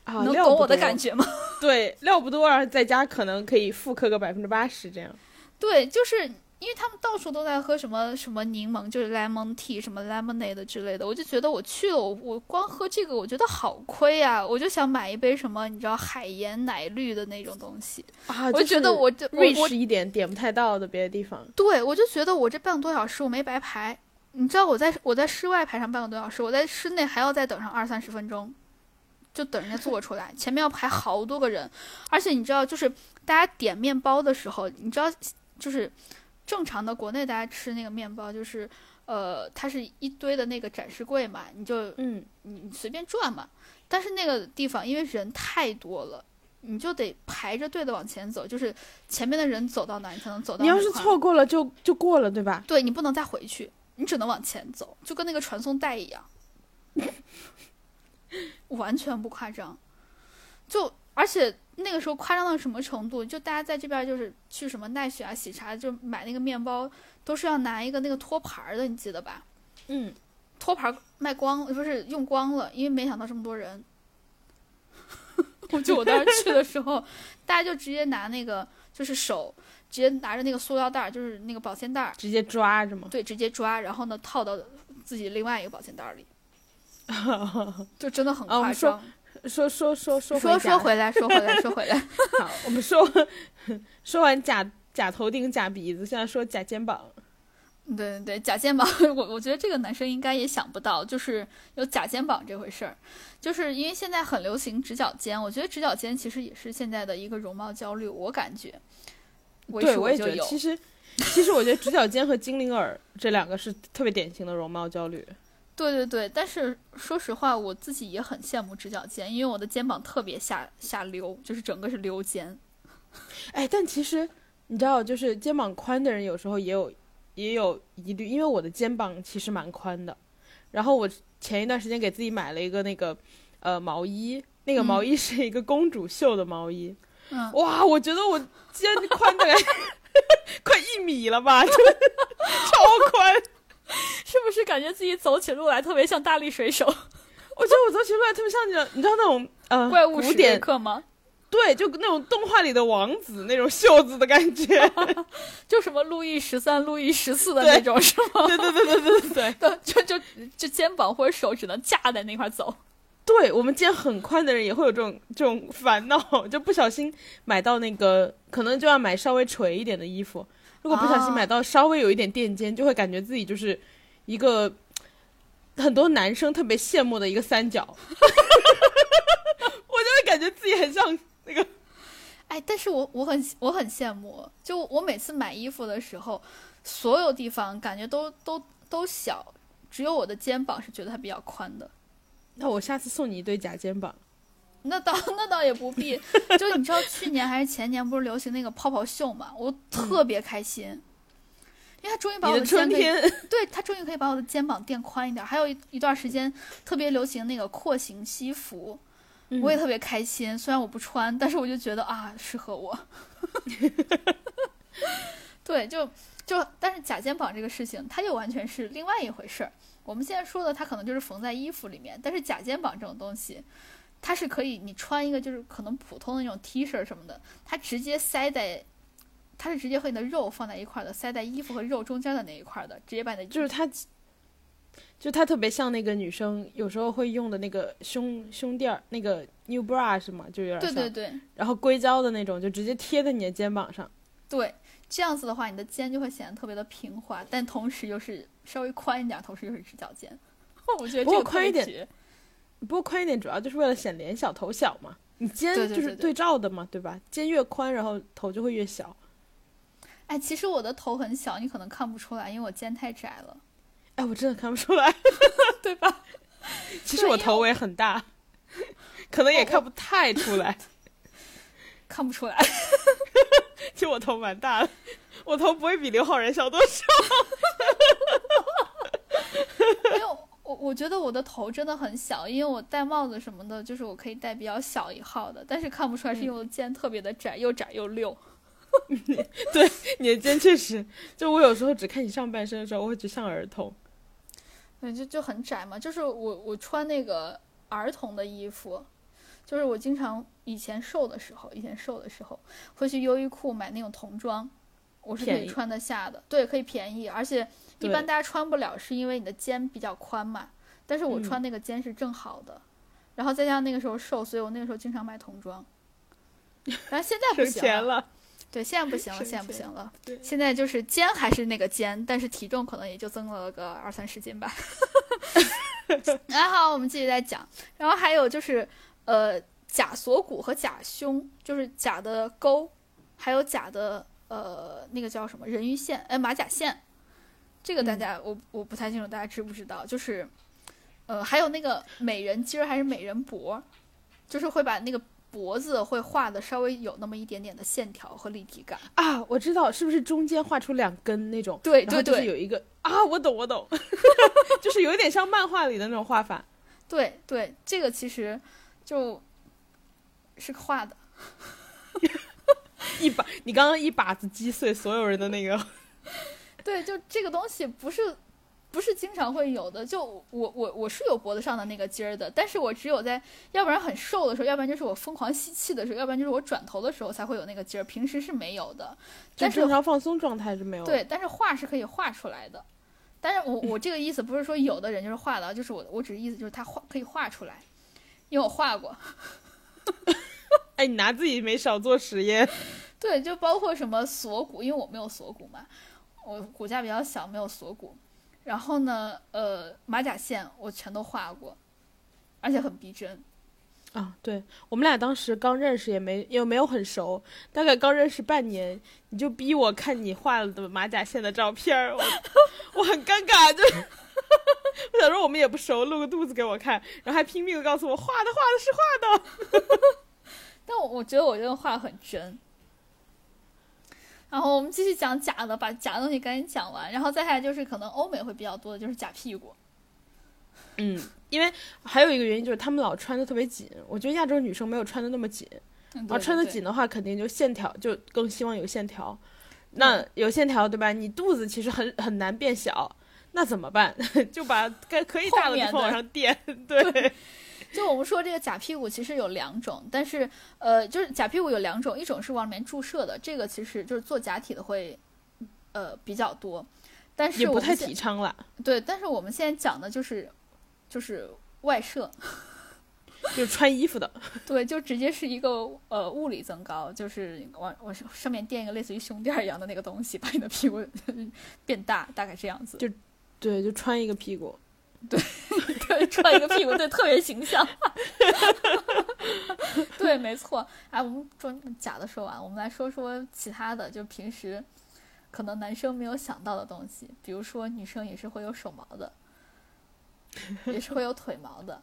啊，能懂我的感觉吗？对，料不多，啊，在家可能可以复刻个百分之八十这样。对，就是。因为他们到处都在喝什么什么柠檬，就是 lemon tea，什么 lemonade 之类的，我就觉得我去了，我我光喝这个，我觉得好亏啊！我就想买一杯什么，你知道海盐奶绿的那种东西啊，我觉得我这瑞士一点点不太到的别的地方。对，我就觉得我这半个多小时我没白排。你知道我在我在室外排上半个多小时，我在室内还要再等上二三十分钟，就等人家做出来，前面要排好多个人，而且你知道，就是大家点面包的时候，你知道，就是。正常的国内大家吃那个面包就是，呃，它是一堆的那个展示柜嘛，你就嗯，你随便转嘛。但是那个地方因为人太多了，你就得排着队的往前走，就是前面的人走到哪，你才能走到。你要是错过了就就过了，对吧？对你不能再回去，你只能往前走，就跟那个传送带一样，完全不夸张，就。而且那个时候夸张到什么程度？就大家在这边就是去什么奈雪啊、喜茶，就买那个面包，都是要拿一个那个托盘的，你记得吧？嗯，托盘卖光，不是用光了，因为没想到这么多人。就我当时去的时候，大家就直接拿那个，就是手直接拿着那个塑料袋，就是那个保鲜袋，直接抓是吗？对，直接抓，然后呢套到自己另外一个保鲜袋里，就真的很夸张。说说说说说 说回来，说回来，说回来。好，我们说 说完假假头顶、假鼻子，现在说假肩膀。对对对，假肩膀，我我觉得这个男生应该也想不到，就是有假肩膀这回事儿。就是因为现在很流行直角肩，我觉得直角肩其实也是现在的一个容貌焦虑。我感觉，对，我也觉得，其实其实我觉得直角肩和精灵耳这两个是特别典型的容貌焦虑。对对对，但是说实话，我自己也很羡慕直角肩，因为我的肩膀特别下下溜，就是整个是溜肩。哎，但其实你知道，就是肩膀宽的人有时候也有也有疑虑，因为我的肩膀其实蛮宽的。然后我前一段时间给自己买了一个那个呃毛衣，那个毛衣是一个公主袖的毛衣。嗯，哇，我觉得我肩宽的 快一米了吧，超宽，是不是感觉自己走起路来特别像大力水手？我觉得我走起路来特别像那种，你知道那种呃怪物史典克吗？对，就那种动画里的王子那种袖子的感觉，就什么路易十三、路易十四的那种，是吗？对对对对对对对，就就就肩膀或者手只能架在那块走。对我们肩很宽的人也会有这种这种烦恼，就不小心买到那个，可能就要买稍微垂一点的衣服。如果不小心买到稍微有一点垫肩，就会感觉自己就是一个很多男生特别羡慕的一个三角。我就会感觉自己很像。那个，哎，但是我我很我很羡慕，就我每次买衣服的时候，所有地方感觉都都都小，只有我的肩膀是觉得它比较宽的。那我下次送你一对假肩膀。那倒 那倒也不必。就你知道去年还是前年不是流行那个泡泡袖嘛？我特别开心，因为它终于把我的春天，对它终于可以把我的肩膀垫宽一点。还有一一段时间特别流行那个廓形西服。我也特别开心，虽然我不穿，但是我就觉得啊，适合我。对，就就，但是假肩膀这个事情，它又完全是另外一回事儿。我们现在说的，它可能就是缝在衣服里面，但是假肩膀这种东西，它是可以你穿一个就是可能普通的那种 T 恤什么的，它直接塞在，它是直接和你的肉放在一块的，塞在衣服和肉中间的那一块的，直接把你的就是它。就它特别像那个女生有时候会用的那个胸胸垫儿，那个 new bra 是吗？就有点像。对对对。然后硅胶的那种，就直接贴在你的肩膀上。对，这样子的话，你的肩就会显得特别的平滑，但同时又是稍微宽一点，同时又是直角肩。我觉得这个宽一点，不过宽一点主要就是为了显脸小头小嘛。你肩就是对照的嘛，对吧？肩越宽，然后头就会越小。哎，其实我的头很小，你可能看不出来，因为我肩太窄了。哎，我真的看不出来，对吧？其实我头也很大，可能也看不太出来，看不出来。其实我头蛮大的，我头不会比刘昊然小多少。没有，我我觉得我的头真的很小，因为我戴帽子什么的，就是我可以戴比较小一号的，但是看不出来，是因为我肩特别的窄，又窄又溜。对，你的肩确实，就我有时候只看你上半身的时候，我会觉得像儿童。对，就就很窄嘛。就是我我穿那个儿童的衣服，就是我经常以前瘦的时候，以前瘦的时候会去优衣库买那种童装，我是可以穿得下的。对，可以便宜，而且一般大家穿不了，是因为你的肩比较宽嘛。但是我穿那个肩是正好的，然后再加上那个时候瘦，所以我那个时候经常买童装。但是现在不行了。对，现在不行了，现在不行了。现在就是肩还是那个肩，但是体重可能也就增了个二三十斤吧。然后我们继续再讲，然后还有就是，呃，假锁骨和假胸，就是假的沟，还有假的呃那个叫什么人鱼线，哎，马甲线。这个大家我我不太清楚，大家知不知道？就是，呃，还有那个美人尖儿还是美人脖，就是会把那个。脖子会画的稍微有那么一点点的线条和立体感啊，我知道是不是中间画出两根那种？对对对，有一个啊，我懂我懂，就是有一点像漫画里的那种画法。对对，这个其实就是画的，一把你刚刚一把子击碎所有人的那个，对，就这个东西不是。不是经常会有的，就我我我是有脖子上的那个筋儿的，但是我只有在要不然很瘦的时候，要不然就是我疯狂吸气的时候，要不然就是我转头的时候才会有那个筋儿，平时是没有的。但是正常放松状态是没有。对，但是画是可以画出来的。但是我我这个意思不是说有的人就是画的，就是我我只是意思就是他画可以画出来，因为我画过。哎，你拿自己没少做实验。对，就包括什么锁骨，因为我没有锁骨嘛，我骨架比较小，没有锁骨。然后呢，呃，马甲线我全都画过，而且很逼真。啊，对我们俩当时刚认识，也没也没有很熟，大概刚认识半年，你就逼我看你画了的马甲线的照片儿，我我很尴尬，就 我想说我们也不熟，露个肚子给我看，然后还拼命的告诉我画的画的是画的。但我我觉得我这个画很真。然后我们继续讲假的，把假的东西赶紧讲完，然后再下来就是可能欧美会比较多的就是假屁股。嗯，因为还有一个原因就是他们老穿的特别紧，我觉得亚洲女生没有穿的那么紧，然后穿的紧的话，肯定就线条就更希望有线条。那有线条对吧？你肚子其实很很难变小，那怎么办？就把该可以大的地方往上垫，对。就我们说这个假屁股其实有两种，但是呃，就是假屁股有两种，一种是往里面注射的，这个其实就是做假体的会呃比较多，但是也不太提倡了。对，但是我们现在讲的就是就是外射，就穿衣服的。对，就直接是一个呃物理增高，就是往往上面垫一个类似于胸垫一样的那个东西，把你的屁股 变大，大概这样子。就对，就穿一个屁股。对，对，穿一个屁股，对，特别形象。对，没错。哎，我们说假的说完，我们来说说其他的，就平时可能男生没有想到的东西，比如说女生也是会有手毛的，也是会有腿毛的。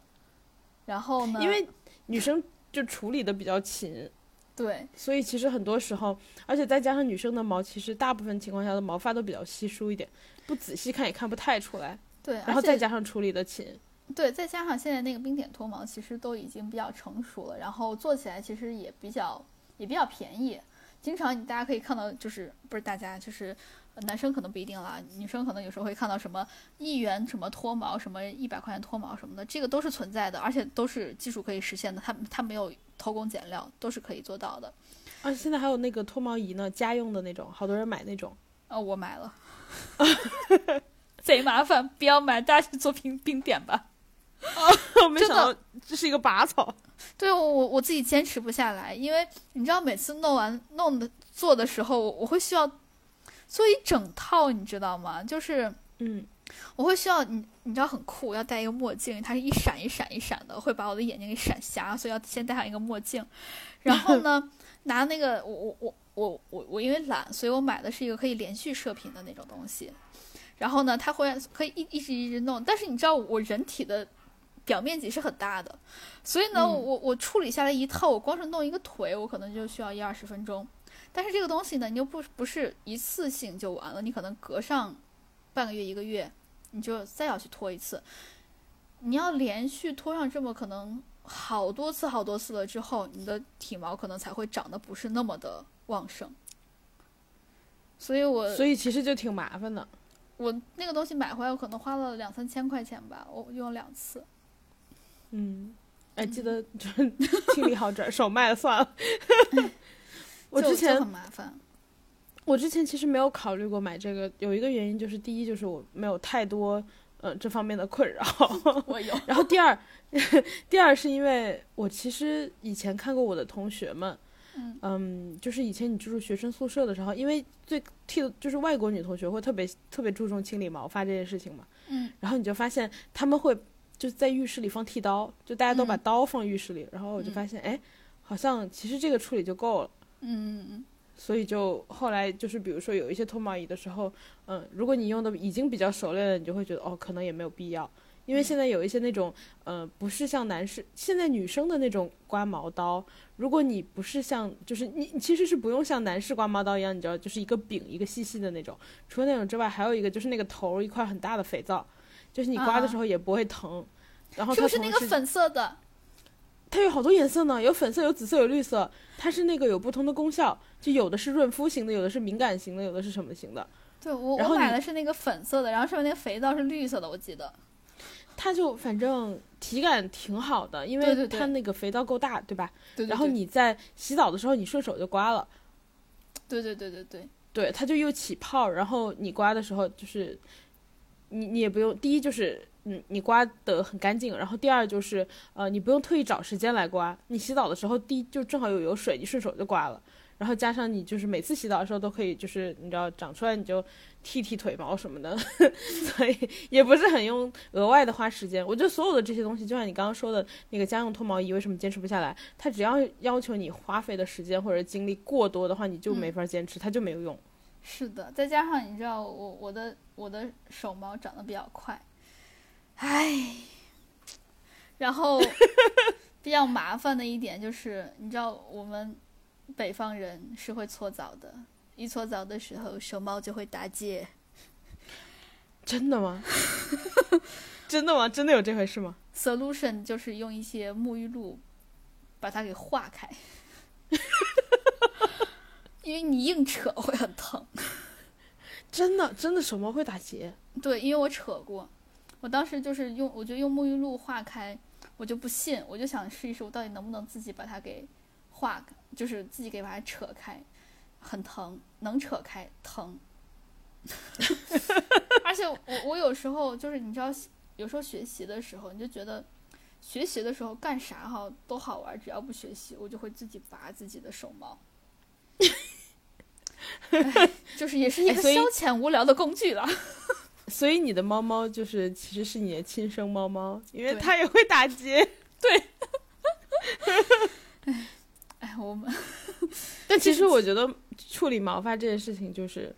然后呢？因为女生就处理的比较勤，对，所以其实很多时候，而且再加上女生的毛，其实大部分情况下的毛发都比较稀疏一点，不仔细看也看不太出来。对，然后再加上处理的勤，对，再加上现在那个冰点脱毛其实都已经比较成熟了，然后做起来其实也比较也比较便宜。经常你大家可以看到，就是不是大家就是男生可能不一定啦，女生可能有时候会看到什么一元什么脱毛，什么一百块钱脱毛什么的，这个都是存在的，而且都是技术可以实现的，它它没有偷工减料，都是可以做到的。而且现在还有那个脱毛仪呢，家用的那种，好多人买那种。哦，我买了。贼麻烦，不要买，大家去做冰冰点吧。哦，没想到这是一个拔草。对，我我我自己坚持不下来，因为你知道，每次弄完弄的做的时候，我会需要做一整套，你知道吗？就是嗯，我会需要你，你知道很酷，要戴一个墨镜，它是一闪一闪一闪的，会把我的眼睛给闪瞎，所以要先戴上一个墨镜。然后呢，拿那个我我我我我我因为懒，所以我买的是一个可以连续射频的那种东西。然后呢，它会可以一一直一直弄，但是你知道我人体的表面积是很大的，所以呢，我我处理下来一套，我光是弄一个腿，我可能就需要一二十分钟。但是这个东西呢，你又不不是一次性就完了，你可能隔上半个月一个月，你就再要去拖一次。你要连续拖上这么可能好多次好多次了之后，你的体毛可能才会长得不是那么的旺盛。所以我所以其实就挺麻烦的。我那个东西买回来，我可能花了两三千块钱吧，我用了两次。嗯，哎，记得就清理好转手卖了算了。我之前很麻烦。我之前其实没有考虑过买这个，有一个原因就是第一就是我没有太多呃这方面的困扰。我有。然后第二，第二是因为我其实以前看过我的同学们。嗯，就是以前你住学生宿舍的时候，因为最替就是外国女同学会特别特别注重清理毛发这件事情嘛。嗯，然后你就发现他们会就在浴室里放剃刀，就大家都把刀放浴室里，然后我就发现，哎，好像其实这个处理就够了。嗯嗯嗯。所以就后来就是比如说有一些脱毛仪的时候，嗯，如果你用的已经比较熟练了，你就会觉得哦，可能也没有必要。因为现在有一些那种，呃，不是像男士，现在女生的那种刮毛刀，如果你不是像，就是你其实是不用像男士刮毛刀一样，你知道，就是一个柄一个细细的那种。除了那种之外，还有一个就是那个头一块很大的肥皂，就是你刮的时候也不会疼。然后是不是那个粉色的？它有好多颜色呢，有粉色，有紫色，有绿色。它是那个有不同的功效，就有的是润肤型的，有的是敏感型的，有的是什么型的。对我我买的是那个粉色的，然后上面那个肥皂是绿色的，我记得。它就反正体感挺好的，因为它那个肥皂够大，对吧？对。然后你在洗澡的时候，你顺手就刮了。对对对对对。对，它就又起泡，然后你刮的时候就是，你你也不用，第一就是嗯你刮的很干净，然后第二就是呃你不用特意找时间来刮，你洗澡的时候第一就正好有有水，你顺手就刮了。然后加上你就是每次洗澡的时候都可以，就是你知道长出来你就剃剃腿毛什么的，所以也不是很用额外的花时间。我觉得所有的这些东西，就像你刚刚说的那个家用脱毛仪，为什么坚持不下来？它只要要求你花费的时间或者精力过多的话，你就没法坚持，它就没有用。是的，再加上你知道我我的我的手毛长得比较快，唉，然后 比较麻烦的一点就是，你知道我们北方人是会搓澡的，一搓澡的时候手毛就会打结。真的吗？真的吗？真的有这回事吗？solution 就是用一些沐浴露把它给化开，因为你硬扯会很疼。真的真的手毛会打结？对，因为我扯过，我当时就是用，我就用沐浴露化开，我就不信，我就想试一试，我到底能不能自己把它给化开，就是自己给把它扯开，很疼，能扯开，疼。而且我我有时候就是你知道，有时候学习的时候，你就觉得学习的时候干啥哈都好玩，只要不学习，我就会自己拔自己的手毛。就是也是一个消遣无聊的工具了。所以你的猫猫就是其实是你的亲生猫猫，因为它也会打结。哎，我们 但其实我觉得处理毛发这件事情就是，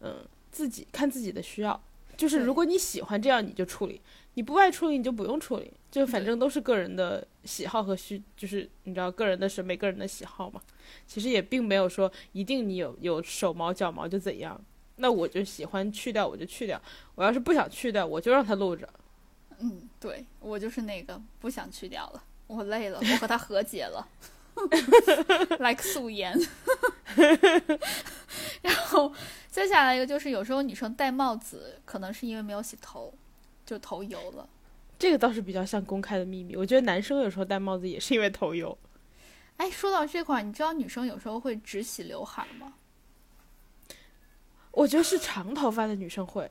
嗯，自己看自己的需要。就是如果你喜欢这样，你就处理；你不爱处理，你就不用处理。就反正都是个人的喜好和需，就是你知道个人的审美、个人的喜好嘛。其实也并没有说一定你有有手毛、脚毛就怎样。那我就喜欢去掉，我就去掉；我要是不想去掉，我就让它露着。嗯，对我就是那个不想去掉了，我累了，我和他和解了 like 素颜。然后接下来一个就是，有时候女生戴帽子，可能是因为没有洗头，就头油了。这个倒是比较像公开的秘密。我觉得男生有时候戴帽子也是因为头油。哎，说到这块儿，你知道女生有时候会只洗刘海吗？我觉得是长头发的女生会，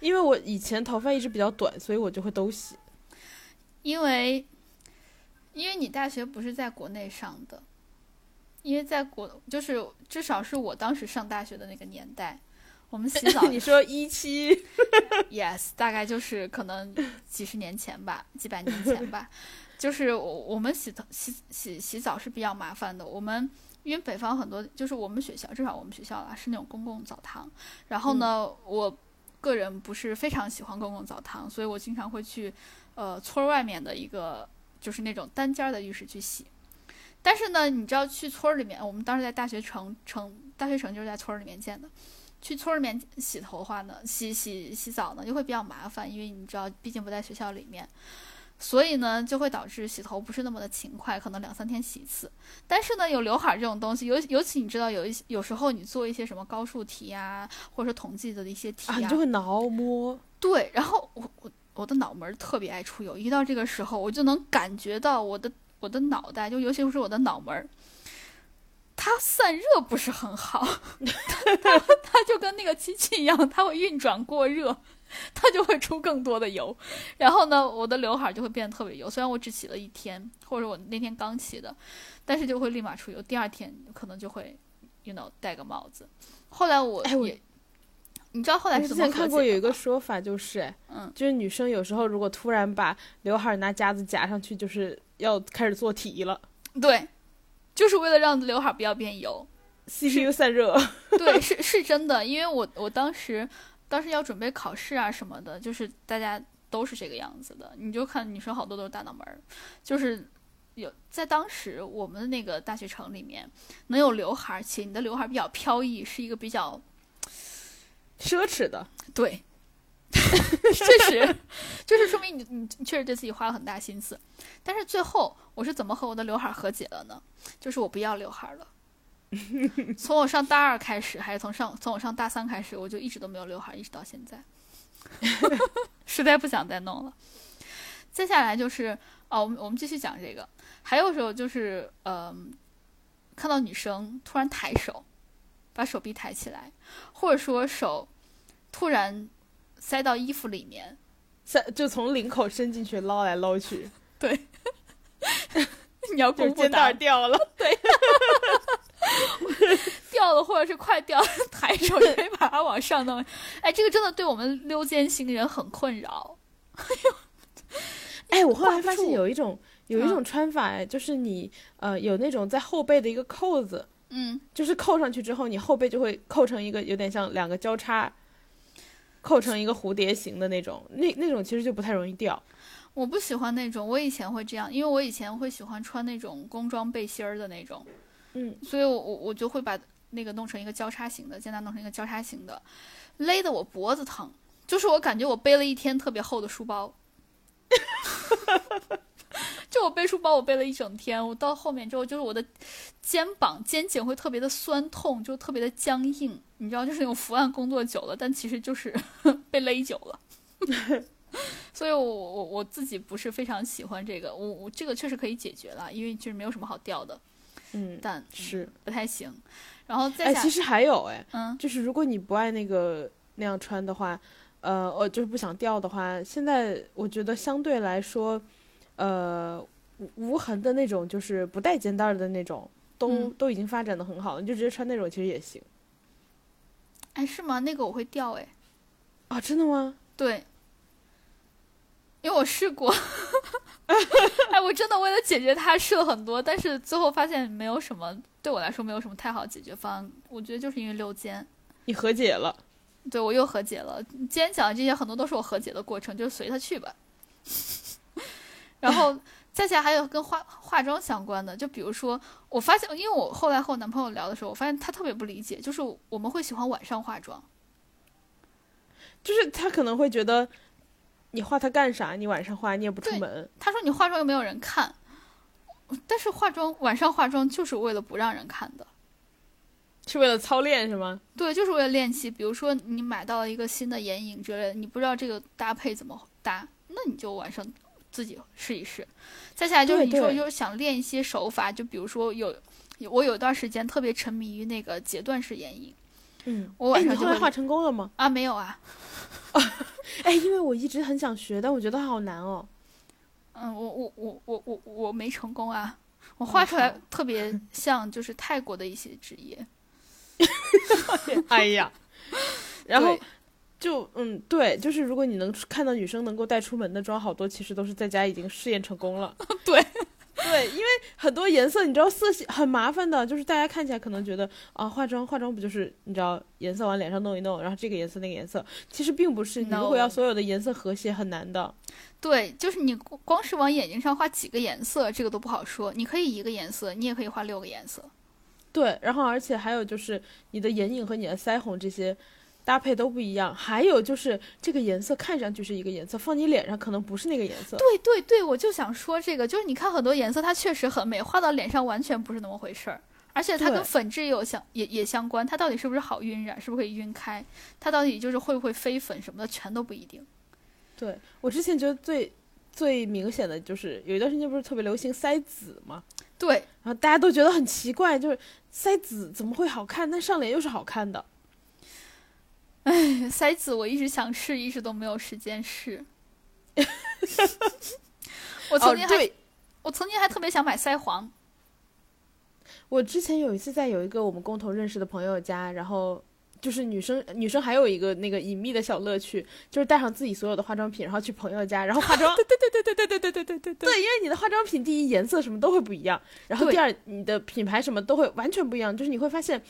因为我以前头发一直比较短，所以我就会都洗。因为，因为你大学不是在国内上的，因为在国就是至少是我当时上大学的那个年代，我们洗澡 你说一期，Yes，大概就是可能几十年前吧，几百年前吧。就是我我们洗头洗洗洗澡是比较麻烦的。我们因为北方很多，就是我们学校至少我们学校啦是那种公共澡堂。然后呢，我个人不是非常喜欢公共澡堂，所以我经常会去呃村儿外面的一个就是那种单间儿的浴室去洗。但是呢，你知道去村儿里面，我们当时在大学城城大学城就是在村儿里面建的。去村儿里面洗头的话呢，洗洗洗澡呢就会比较麻烦，因为你知道，毕竟不在学校里面，所以呢就会导致洗头不是那么的勤快，可能两三天洗一次。但是呢，有刘海儿这种东西，尤尤其你知道有一些有时候你做一些什么高数题呀、或者说统计的一些题啊，你就会挠摸。对，然后我我我的脑门儿特别爱出油，一到这个时候，我就能感觉到我的我的脑袋，就尤其是我的脑门儿，它散热不是很好，它它它就跟那个机器一样，它会运转过热，它就会出更多的油，然后呢，我的刘海儿就会变得特别油。虽然我只洗了一天，或者我那天刚洗的，但是就会立马出油，第二天可能就会，you know，戴个帽子。后来我哎我也，你知道后来是怎么前看过有一个说法，就是，哎嗯，就是女生有时候如果突然把刘海拿夹子夹上去，就是要开始做题了对，就是为了让刘海不要变油。，CPU 散热。对，是是真的，因为我我当时当时要准备考试啊什么的，就是大家都是这个样子的。你就看女生好多都是大脑门儿，就是有在当时我们的那个大学城里面能有刘海儿，且你的刘海儿比较飘逸，是一个比较奢侈的，对，确实，就是说明你你你确实对自己花了很大心思。但是最后我是怎么和我的刘海和解了呢？就是我不要刘海儿了。从我上大二开始，还是从上从我上大三开始，我就一直都没有刘海儿，一直到现在，实在不想再弄了。接下来就是哦，我们我们继续讲这个。还有时候就是嗯、看到女生突然抬手，把手臂抬起来，或者说手突然塞到衣服里面，塞就从领口伸进去捞来捞去，对 你要就是肩公布答案带掉了。对 掉了，或者是快掉了，抬手就可以把它往上弄。哎，这个真的对我们溜肩行人很困扰。哎，我后来发现有一种有一嗯种穿法，哎，就是你呃有那种在后背的一个扣子，嗯，就是扣上去之后，你后背就会扣成一个有点像两个交叉扣成一个蝴蝶形的那种，那那种其实就不太容易掉。我不喜欢那种，我以前会这样，因为我以前会喜欢穿那种工装背心儿的那种，嗯，所以我我我就会把那个弄成一个交叉型的，肩带弄成一个交叉型的，勒得我脖子疼，就是我感觉我背了一天特别厚的书包，就我背书包我背了一整天，我到后面之后就是我的肩膀肩颈会特别的酸痛，就特别的僵硬，你知道，就是那种伏案工作久了，但其实就是 被勒久了。所以我，我我自己不是非常喜欢这个，我我这个确实可以解决了，因为就是没有什么好掉的，嗯，但是不太行。然后再哎，其实还有哎，嗯，就是如果你不爱那个那样穿的话，呃，我就是不想掉的话，现在我觉得相对来说，呃，无无痕的那种，就是不带肩带的那种，都、嗯都已经发展的很好了，你就直接穿那种其实也行。哎，是吗？那个我会掉哎，啊，真的吗？对，因为我试过，哎，我真的为了解决它试了很多，但是最后发现没有什么对我来说没有什么太好解决方案。我觉得就是因为溜肩，你和解了？对我又和解了。今天讲的这些很多都是我和解的过程，就随他去吧。然后再下来还有跟化化妆相关的，就比如说，我发现，因为我后来和我男朋友聊的时候，我发现他特别不理解，就是我们会喜欢晚上化妆。就是他可能会觉得，你化它干啥？你晚上化，你也不出门。他说你化妆又没有人看，但是化妆晚上化妆就是为了不让人看的。是为了操练是吗？对，就是为了练习。比如说，你买到了一个新的眼影之类的，你不知道这个搭配怎么搭，那你就晚上自己试一试。再下来就是你说，对就是想练一些手法，就比如说有我有一段时间特别沉迷于那个截断式眼影嗯，我晚哎上来画成功了吗？啊，没有啊，哎，因为我一直很想学，但我觉得好难哦。嗯，我我我我我我没成功啊，我画出来特别像就是泰国的一些职业，哎呀，然后对就嗯，对，就是如果你能看到女生能够带出门的妆，好多其实都是在家已经试验成功了。对对，因为很多颜色你知道色系很麻烦的，就是大家看起来可能觉得啊，化妆化妆不就是你知道颜色往脸上弄一弄，然后这个颜色那个颜色，其实并不是。你如果要所有的颜色和谐很难的。对，就是你光光是往眼睛上画几个颜色，这个都不好说。你可以一个颜色，你也可以画六个颜色。对，然后而且还有就是你的眼影和你的腮红这些搭配都不一样，还有就是这个颜色看上去是一个颜色，放你脸上可能不是那个颜色。对对对，我就想说这个，就是你看很多颜色，它确实很美，画到脸上完全不是那么回事儿。而且它跟粉质也有相也也相关，它到底是不是好晕染，是不是可以晕开，它到底就是会不会飞粉什么的，全都不一定。对我之前觉得最最明显的就是有一段时间不是特别流行腮紫吗，对，然后大家都觉得很奇怪，就是腮紫怎么会好看，但上脸又是好看的。腮紫我一直想试，一直都没有时间试。我曾经还、我曾经还特别想买腮黄，我之前有一次在有一个我们共同认识的朋友家，然后就是女生女生还有一个那个隐秘的小乐趣，就是带上自己所有的化妆品，然后去朋友家，然后化妆。对对对对对对对对对对对，对因为你的化妆品，第一颜色什么都会不一样，然后第二你的品牌什么都会完全不一样，就是你会发现，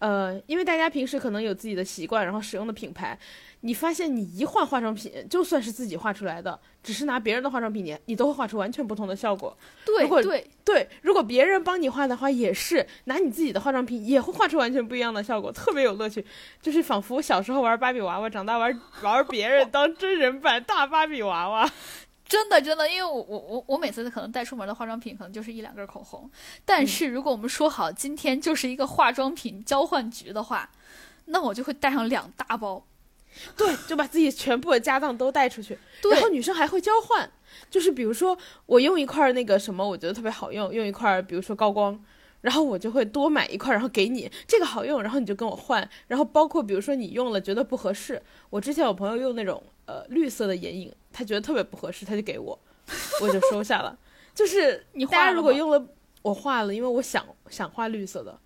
呃，因为大家平时可能有自己的习惯，然后使用的品牌，你发现你一换化妆品，就算是自己画出来的，只是拿别人的化妆品，你你都会画出完全不同的效果。对如果对对，如果别人帮你画的话，也是拿你自己的化妆品，也会画出完全不一样的效果，特别有乐趣。就是仿佛小时候玩芭比娃娃，长大玩玩别人当真人版大芭比娃娃。真的真的，因为我我我我每次可能带出门的化妆品可能就是一两根口红，但是如果我们说好今天就是一个化妆品交换局的话，那我就会带上两大包。对，就把自己全部的家当都带出去。对然后女生还会交换，就是比如说我用一块那个什么，我觉得特别好用，用一块比如说高光，然后我就会多买一块，然后给你这个好用，然后你就跟我换。然后包括比如说你用了觉得不合适，我之前有朋友用那种呃绿色的眼影，他觉得特别不合适，他就给我，我就收下了。就是你画大家如果用了，我画了，因为我想想画绿色的。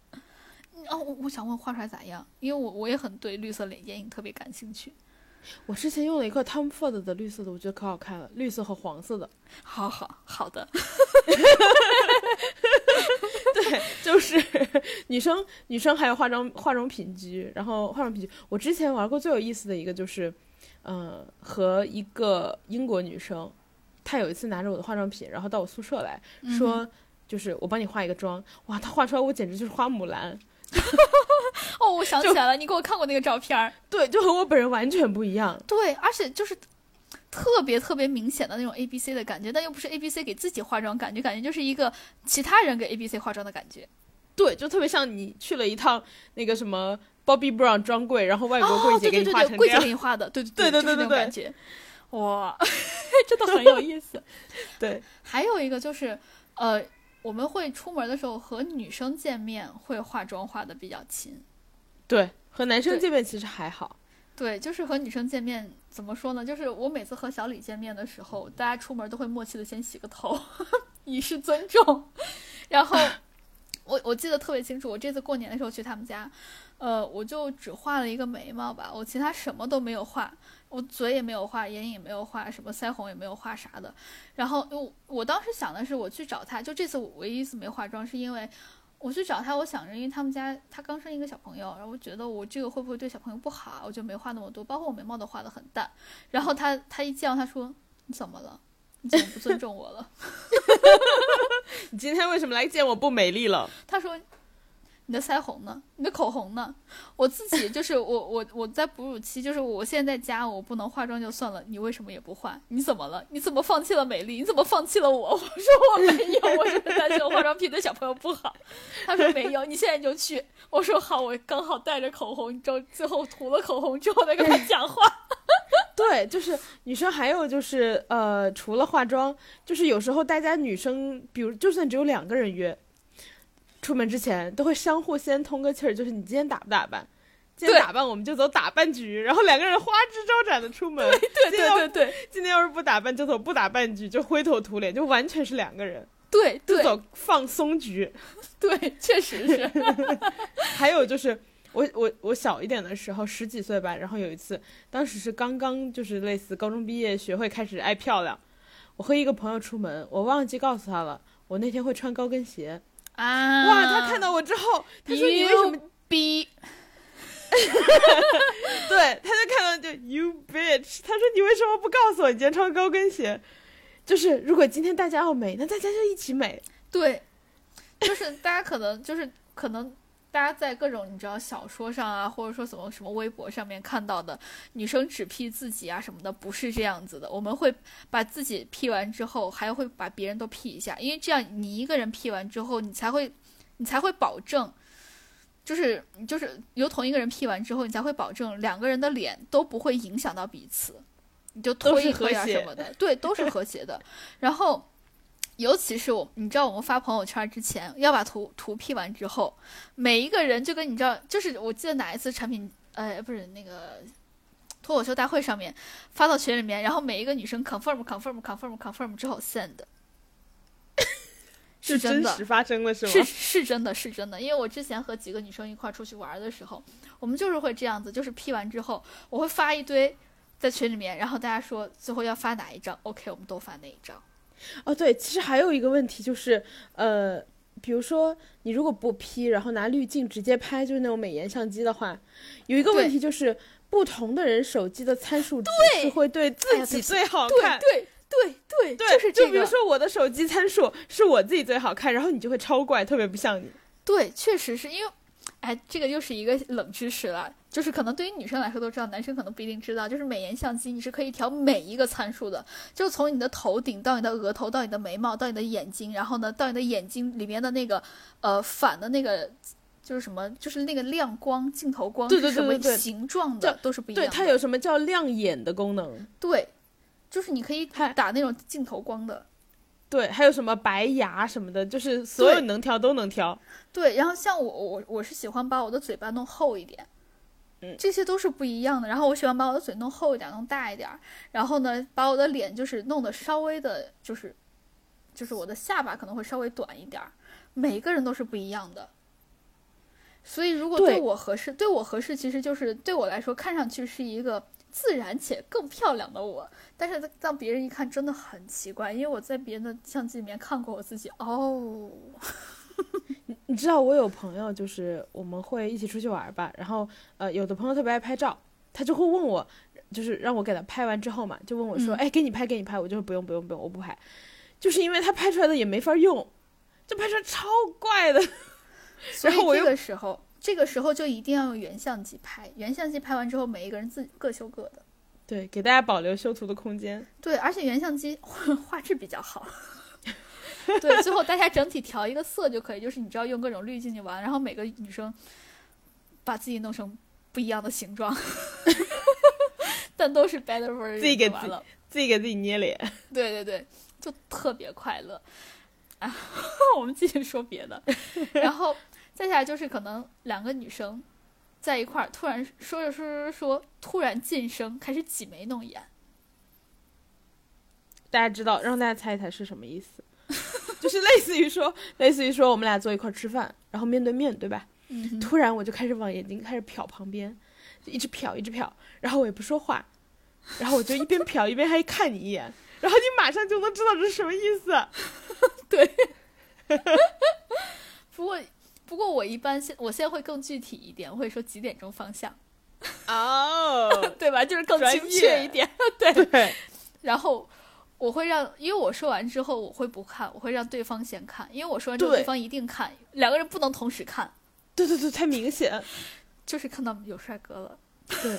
哦，我我想问画出来咋样？因为我我也很对绿色眼影特别感兴趣。我之前用了一个 Tom Ford 的绿色的，我觉得可好看了，绿色和黄色的。好好好的，对，就是女生女生还有化妆化妆品局，然后化妆品局，我之前玩过最有意思的一个就是，嗯、和一个英国女生，她有一次拿着我的化妆品，然后到我宿舍来说，就是我帮你化一个妆，哇，她画出来我简直就是花木兰，哦，我想起来了，你给我看过那个照片儿。对，就和我本人完全不一样。对，而且就是特别特别明显的那种 A B C 的感觉，但又不是 A B C 给自己化妆感觉，感觉就是一个其他人给 A B C 化妆的感觉。对，就特别像你去了一趟那个什么 Bobbi Brown 专柜，然后外国哦，柜姐给你对对对对，柜姐。给你画的，对对对对对对感觉。哇，真的很有意思。对，还有一个就是，呃，我们会出门的时候和女生见面会化妆化的比较勤。对，和男生见面其实还好。对，就是和女生见面，怎么说呢？就是我每次和小李见面的时候，大家出门都会默契的先洗个头，以示尊重。然后我我记得特别清楚，我这次过年的时候去他们家，呃，我就只画了一个眉毛吧，我其他什么都没有画，我嘴也没有画，眼影也没有画，什么腮红也没有画啥的。然后我我当时想的是，我去找他，就这次我唯一一次没化妆，是因为。我去找他，我想着，因为他们家他刚生一个小朋友，然后我觉得我这个会不会对小朋友不好，我就没画那么多，包括我眉毛都画的很淡。然后他他一见到他说：“你怎么了？你怎么不尊重我了 你今天为什么来见我不美丽了？？”他说：“你的腮红呢？你的口红呢？”我自己 就是我我我在哺乳期，就是我现在在家我不能化妆就算了，你为什么也不化？你怎么了？你怎么放弃了美丽？你怎么放弃了我？我说我没有，我只是担心我化妆品对小朋友不好。他说没有，你现在就去。我说好，我刚好带着口红，你知道，最后涂了口红之后再跟他讲话。对，就是女生还有就是呃，除了化妆，就是有时候大家女生，比如就算只有两个人约，出门之前都会相互先通个气儿，就是你今天打不打扮？今天打扮我们就走打扮局，然后两个人花枝招展的出门。对对对对今天要是不打扮就走不打扮局，就灰头土脸，就完全是两个人，对对就走放松局。对，确实是。还有就是我我我小一点的时候，十几岁吧，然后有一次，当时是刚刚就是类似高中毕业，学会开始爱漂亮。我和一个朋友出门，我忘记告诉他了，我那天会穿高跟鞋。啊！哇，他看到我之后，他说你为什么？逼？对，他就看到就 you bitch，他说你为什么不告诉我你今天穿高跟鞋？就是如果今天大家要美，那大家就一起美。对，就是大家可能就是可能大家在各种你知道小说上啊，或者说什么什么微博上面看到的女生只 P 自己啊什么的，不是这样子的。我们会把自己 P 完之后，还会把别人都 P 一下，因为这样你一个人 P 完之后，你才会你才会保证。就是就是由同一个人 P 完之后，你才会保证两个人的脸都不会影响到彼此，你就推一推啊什么的，对，都是和谐的。然后，尤其是我，你知道我们发朋友圈之前要把图图 P 完之后，每一个人就跟你知道，就是我记得哪一次产品，呃，不是那个脱口秀大会上面发到群里面，然后每一个女生 confirm confirm confirm confirm 之后 send，是真的，实发生了是吗？是是真的，是真的。因为我之前和几个女生一块出去玩的时候，我们就是会这样子，就是 P 完之后，我会发一堆在群里面，然后大家说最后要发哪一张，OK，我们都发那一张。哦，对，其实还有一个问题就是，呃，比如说你如果不 P，然后拿滤镜直接拍，就是那种美颜相机的话，有一个问题就是，不同的人手机的参数值对是会对哎自己最好对看。对对对，对，就是这个。比如说我的手机参数是我自己最好看，然后你就会超怪，特别不像你。对，确实是因为，哎，这个又是一个冷知识了，就是可能对于女生来说都知道，男生可能不一定知道。就是美颜相机你是可以调每一个参数的，就从你的头顶到你的额头，到你的眉毛，到你的眼睛，然后呢，到你的眼睛里面的那个呃反的那个。就是什么，就是那个亮光、镜头光对是什么对对对对形状的，都是不一样对，的。它有什么叫亮眼的功能？对，就是你可以还打那种镜头光的。对，还有什么白牙什么的，就是所有能调都能调。对，然后像我我我是喜欢把我的嘴巴弄厚一点，嗯这些都是不一样的。然后我喜欢把我的嘴弄厚一点，弄大一点儿，然后呢，把我的脸就是弄得稍微的，就是就是我的下巴可能会稍微短一点儿。每个人都是不一样的，所以如果对对我合适，对我合适，其实就是对我来说看上去是一个自然且更漂亮的我。但是让别人一看，真的很奇怪，因为我在别人的相机里面看过我自己，哦。你知道我有朋友，就是我们会一起出去玩吧，然后呃，有的朋友特别爱拍照，他就会问我，就是让我给他拍完之后嘛，就问我说，嗯哎，给你拍，给你拍，我就说不用不用不用，我不拍，就是因为他拍出来的也没法用，就拍出来超怪的。所以这然后我又个时候，这个时候就一定要用原相机拍，原相机拍完之后，每一个人自己各修各的。对，给大家保留修图的空间。对，而且原相机画 质比较好。对，最后大家整体调一个色就可以，就是你知道用各种滤镜去玩，然后每个女生把自己弄成不一样的形状，但都是 better version 自己给自就完了。自己给自己捏脸。对对对，就特别快乐。啊，我们继续说别的，然后再下来就是可能两个女生在一块儿，突然说着说着说，突然晋升，开始挤眉弄眼。大家知道，让大家猜一猜是什么意思？就是类似于说，类似于说我们俩坐一块吃饭，然后面对面，对吧？嗯，突然我就开始往眼睛开始瞟旁边，就一直瞟一直瞟，然后我也不说话，然后我就一边瞟一边还看你一眼，然后你马上就能知道这是什么意思。对不过不过我一般现我现在会更具体一点，我会说几点钟方向，哦，对吧？就是更精确一点。对，对，然后我会让，因为我说完之后我会不看，我会让对方先看，因为我说完之后对对方一定看，两个人不能同时看，对对对，太明显。就是看到有帅哥了。对，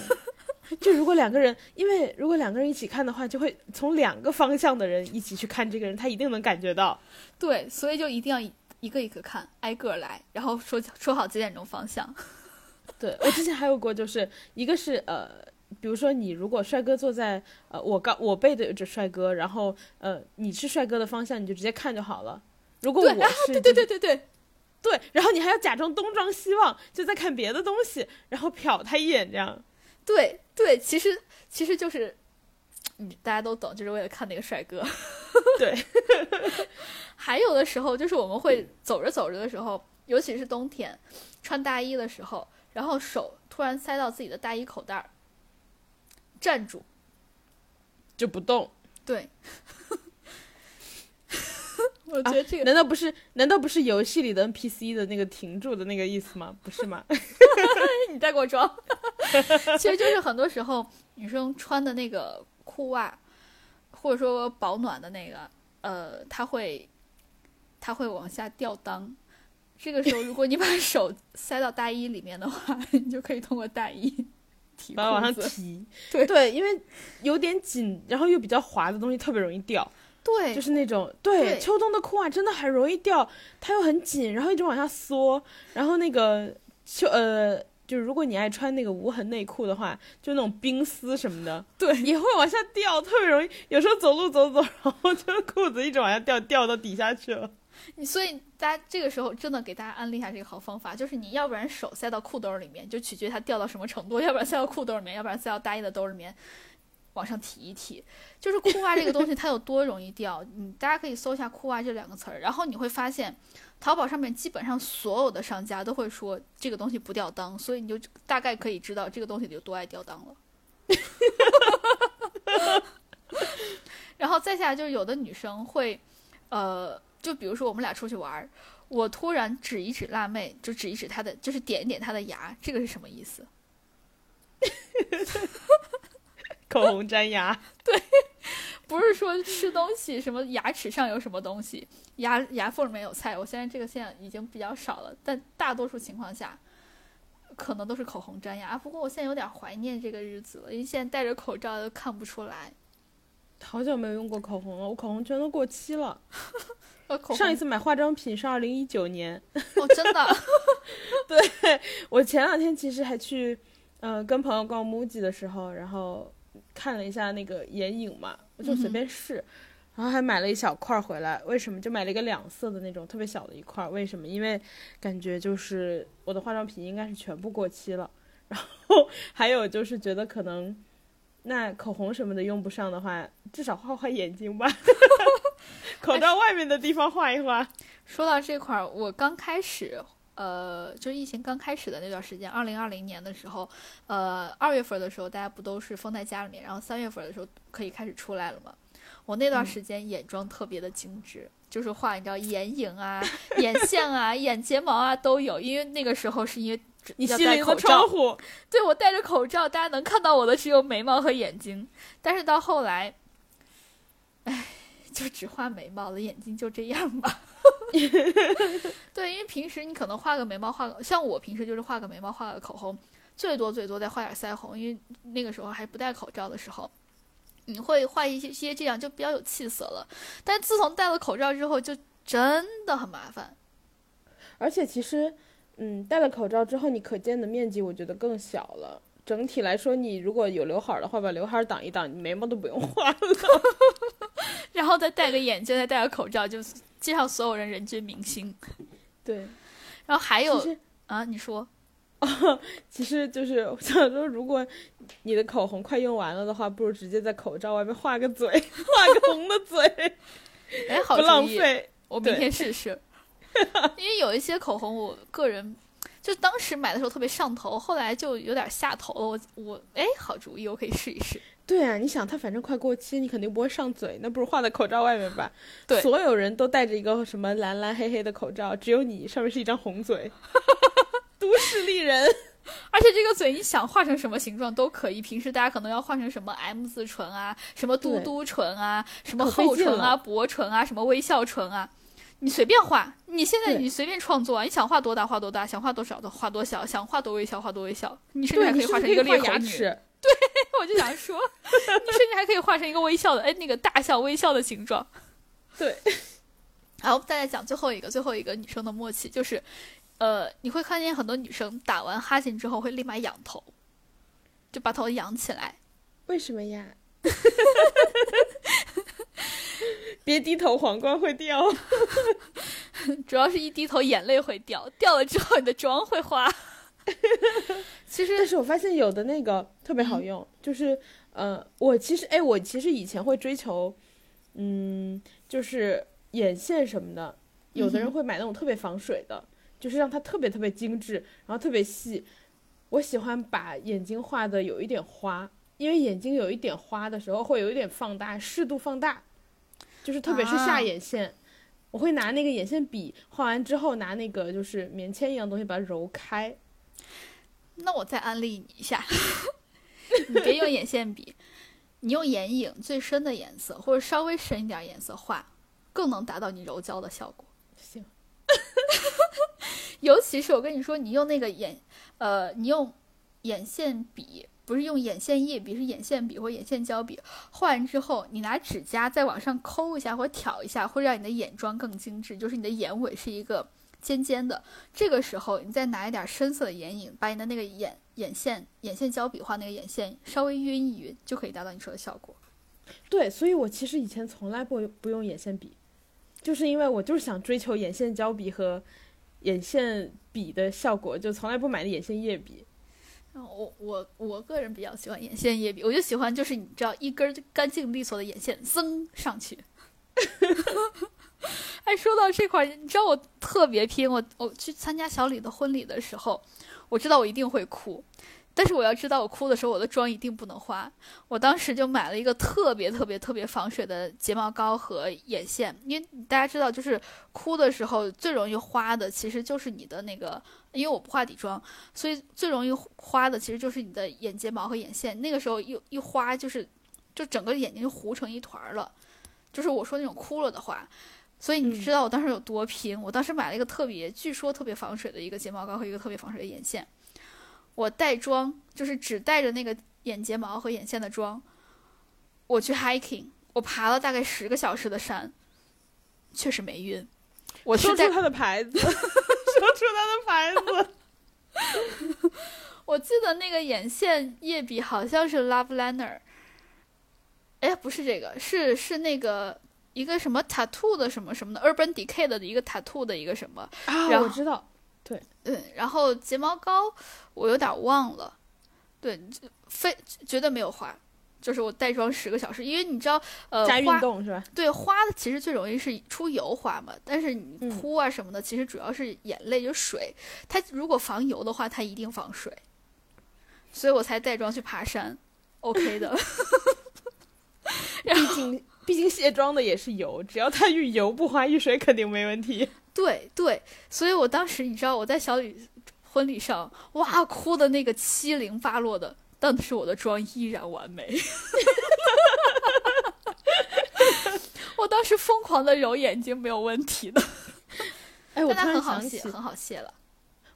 就如果两个人，因为如果两个人一起看的话，就会从两个方向的人一起去看这个人，他一定能感觉到。对，所以就一定要一一个一个看，挨个儿来，然后说说好几点钟方向。对我之前还有过，就是一个是呃，比如说你如果帅哥坐在呃我刚我背对着帅哥，然后呃你是帅哥的方向，你就直接看就好了。如果我是、对对对对对，对，然后你还要假装东张西望，就在看别的东西，然后瞟他一眼这样。对对，其实其实就是，嗯，大家都懂，就是为了看那个帅哥。对，还有的时候就是我们会走着走着的时候，尤其是冬天，穿大衣的时候，然后手突然塞到自己的大衣口袋儿，站住，就不动。对。我觉得这个、难道不是？难道不是游戏里的 NPC 的那个停住的那个意思吗？不是吗？你再给我装，其实就是很多时候女生穿的那个裤袜，或者说保暖的那个，呃，它会它会往下掉裆。这个时候，如果你把手塞到大衣里面的话，你就可以通过大衣提把它往上。提。对对，因为有点紧，然后又比较滑的东西特别容易掉。对，就是那种对对秋冬的裤袜真的很容易掉，它又很紧，然后一直往下缩，然后那个秋呃，就是如果你爱穿那个无痕内裤的话，就那种冰丝什么的，对也会往下掉，特别容易。有时候走路走走，然后就裤子一直往下掉，掉到底下去了。你所以大家这个时候真的给大家安利一下这个好方法，就是你要不然手塞到裤兜里面，就取决于它掉到什么程度；要不然塞到裤兜里面，要不然塞到大衣的兜里面，往上提一提。就是裤袜这个东西它有多容易掉，你大家可以搜一下“裤袜”这两个词儿，然后你会发现，淘宝上面基本上所有的商家都会说这个东西不掉裆，所以你就大概可以知道这个东西有多爱掉裆了。然后再下来就是有的女生会，呃，就比如说我们俩出去玩儿，我突然指一指辣妹，就指一指她的，就是点一点她的牙，这个是什么意思？口红粘牙，对不是说吃东西什么牙齿上有什么东西，牙牙缝里面有菜。我现在这个现象已经比较少了，但大多数情况下，可能都是口红粘牙。不过我现在有点怀念这个日子了，因为现在戴着口罩都看不出来。好久没有用过口红了，我口红全都过期了。上一次买化妆品是二零一九年，哦，真的，对我前两天其实还去，呃，跟朋友逛 MUJI 的时候，然后看了一下那个眼影嘛，我就随便试，然后还买了一小块回来。为什么？就买了一个两色的那种特别小的一块。为什么？因为感觉就是我的化妆品应该是全部过期了，然后还有就是觉得可能。那口红什么的用不上的话，至少画画眼睛吧，口罩外面的地方画一画。说到这块儿，我刚开始，呃，就是疫情刚开始的那段时间，二零二零年的时候，呃，二月份的时候，大家不都是封在家里面，然后三月份的时候可以开始出来了嘛？我那段嗯时间眼妆特别的精致，就是画你知道眼影啊、眼线啊、眼睫毛啊都有，因为那个时候是因为你要心灵的戴口罩窗，户，对我戴着口罩，大家能看到我的只有眉毛和眼睛。但是到后来，唉，就只画眉毛了，眼睛就这样吧。对，因为平时你可能画个眉毛，画个像我平时就是画个眉毛，画个口红，最多最多再画点腮红，因为那个时候还不戴口罩的时候。你会画一些些这样就比较有气色了，但自从戴了口罩之后，就真的很麻烦。而且其实，嗯，戴了口罩之后，你可见的面积我觉得更小了。整体来说，你如果有刘海儿的话，把刘海儿挡一挡，你眉毛都不用画了。然后再戴个眼镜，再戴个口罩，就街上所有人人均明星。对，然后还有啊，你说 其实就是我想说，如果你的口红快用完了的话，不如直接在口罩外面画个嘴，画个红的嘴，哎，好不浪主意，费。我明天试试。因为有一些口红，我个人就当时买的时候特别上头，后来就有点下头了。我我哎，好主意，我可以试一试。对啊，你想它反正快过期，你肯定不会上嘴，那不如画在口罩外面吧。对所有人都戴着一个什么蓝蓝黑黑的口罩，只有你上面是一张红嘴，都市丽人。而且这个嘴你想画成什么形状都可以。平时大家可能要画成什么 M 字唇啊，什么嘟嘟唇啊，什么厚唇啊、薄唇啊，什么微笑唇啊，你随便画。你现在你随便创作啊，你想画多大画多大，想画多少的画多小，想画多微笑画多微笑。你甚至，还可以画成一个裂口女。牙齿？我就想说，你甚至还可以画成一个微笑的，哎，那个大笑微笑的形状。对，好，再来讲最后一个，最后一个女生的默契就是，呃，你会看见很多女生打完哈欠之后会立马仰头，就把头仰起来。为什么呀？别低头，皇冠会掉。主要是一低头眼泪会掉，掉了之后你的妆会花。其实但是我发现有的那个特别好用，就是呃，我其实哎，我其实以前会追求，嗯，就是眼线什么的，有的人会买那种特别防水的，就是让它特别特别精致，然后特别细。我喜欢把眼睛画的有一点花，因为眼睛有一点花的时候会有一点放大，适度放大，就是特别是啊下眼线。我会拿那个眼线笔画完之后，拿那个就是棉签一样东西把它揉开。那我再安利你一下，你别用眼线笔，你用眼影最深的颜色或者稍微深一点颜色画，更能达到你柔焦的效果。行，尤其是我跟你说，你用那个眼，呃，你用眼线笔，不是用眼线液笔，是眼线笔或眼线胶笔，画完之后，你拿指甲再往上抠一下或挑一下，会让你的眼妆更精致，就是你的眼尾是一个尖尖的。这个时候，你再拿一点深色的眼影，把你的那个眼眼线眼线胶笔画那个眼线稍微晕一晕，就可以达到你说的效果。对，所以我其实以前从来不不用眼线笔，就是因为我就是想追求眼线胶笔和眼线笔的效果，就从来不买的眼线液笔。我我我个人比较喜欢眼线液笔，我就喜欢就是你知道一根儿干净利索的眼线噌上去。哎，说到这块，你知道我特别拼，我我去参加小李的婚礼的时候，我知道我一定会哭，但是我要知道我哭的时候我的妆一定不能花。我当时就买了一个特别特别特别防水的睫毛膏和眼线，因为大家知道，就是哭的时候最容易花的其实就是你的那个，因为我不画底妆。所以最容易花的其实就是你的眼睫毛和眼线，那个时候一一花就是，就整个眼睛就糊成一团儿了，就是我说那种哭了的话。所以你知道我当时有多拼？我当时买了一个特别，据说特别防水的一个睫毛膏和一个特别防水的眼线。我带妆就是只带着那个眼睫毛和眼线的妆，我去 hiking，我爬了大概十个小时的山，确实没晕。我说出它的牌子，说出他的牌子。我记得那个眼线液笔好像是 Love Liner，哎，不是这个，是是那个一个什么 tattoo 的什么什么的 Urban Decay 的一个 tattoo 的一个什么，啊，然后我知道，嗯，然后睫毛膏我有点忘了，对，非绝对没有花。就是我带妆十个小时，因为你知道，呃，加运动是吧？对花的其实最容易是出油花嘛，但是你嗯哭啊什么的，其实主要是眼泪，就水。它如果防油的话，它一定防水，所以我才带妆去爬山，OK 的。毕竟毕竟卸妆的也是油，只要它遇油不花遇水，肯定没问题。对对，所以我当时你知道我在小李婚礼上哇哭的那个七零八落的，但是我的妆依然完美。我当时疯狂的揉眼睛，没有问题的。哎，我突然很好想起，卸，很好卸了。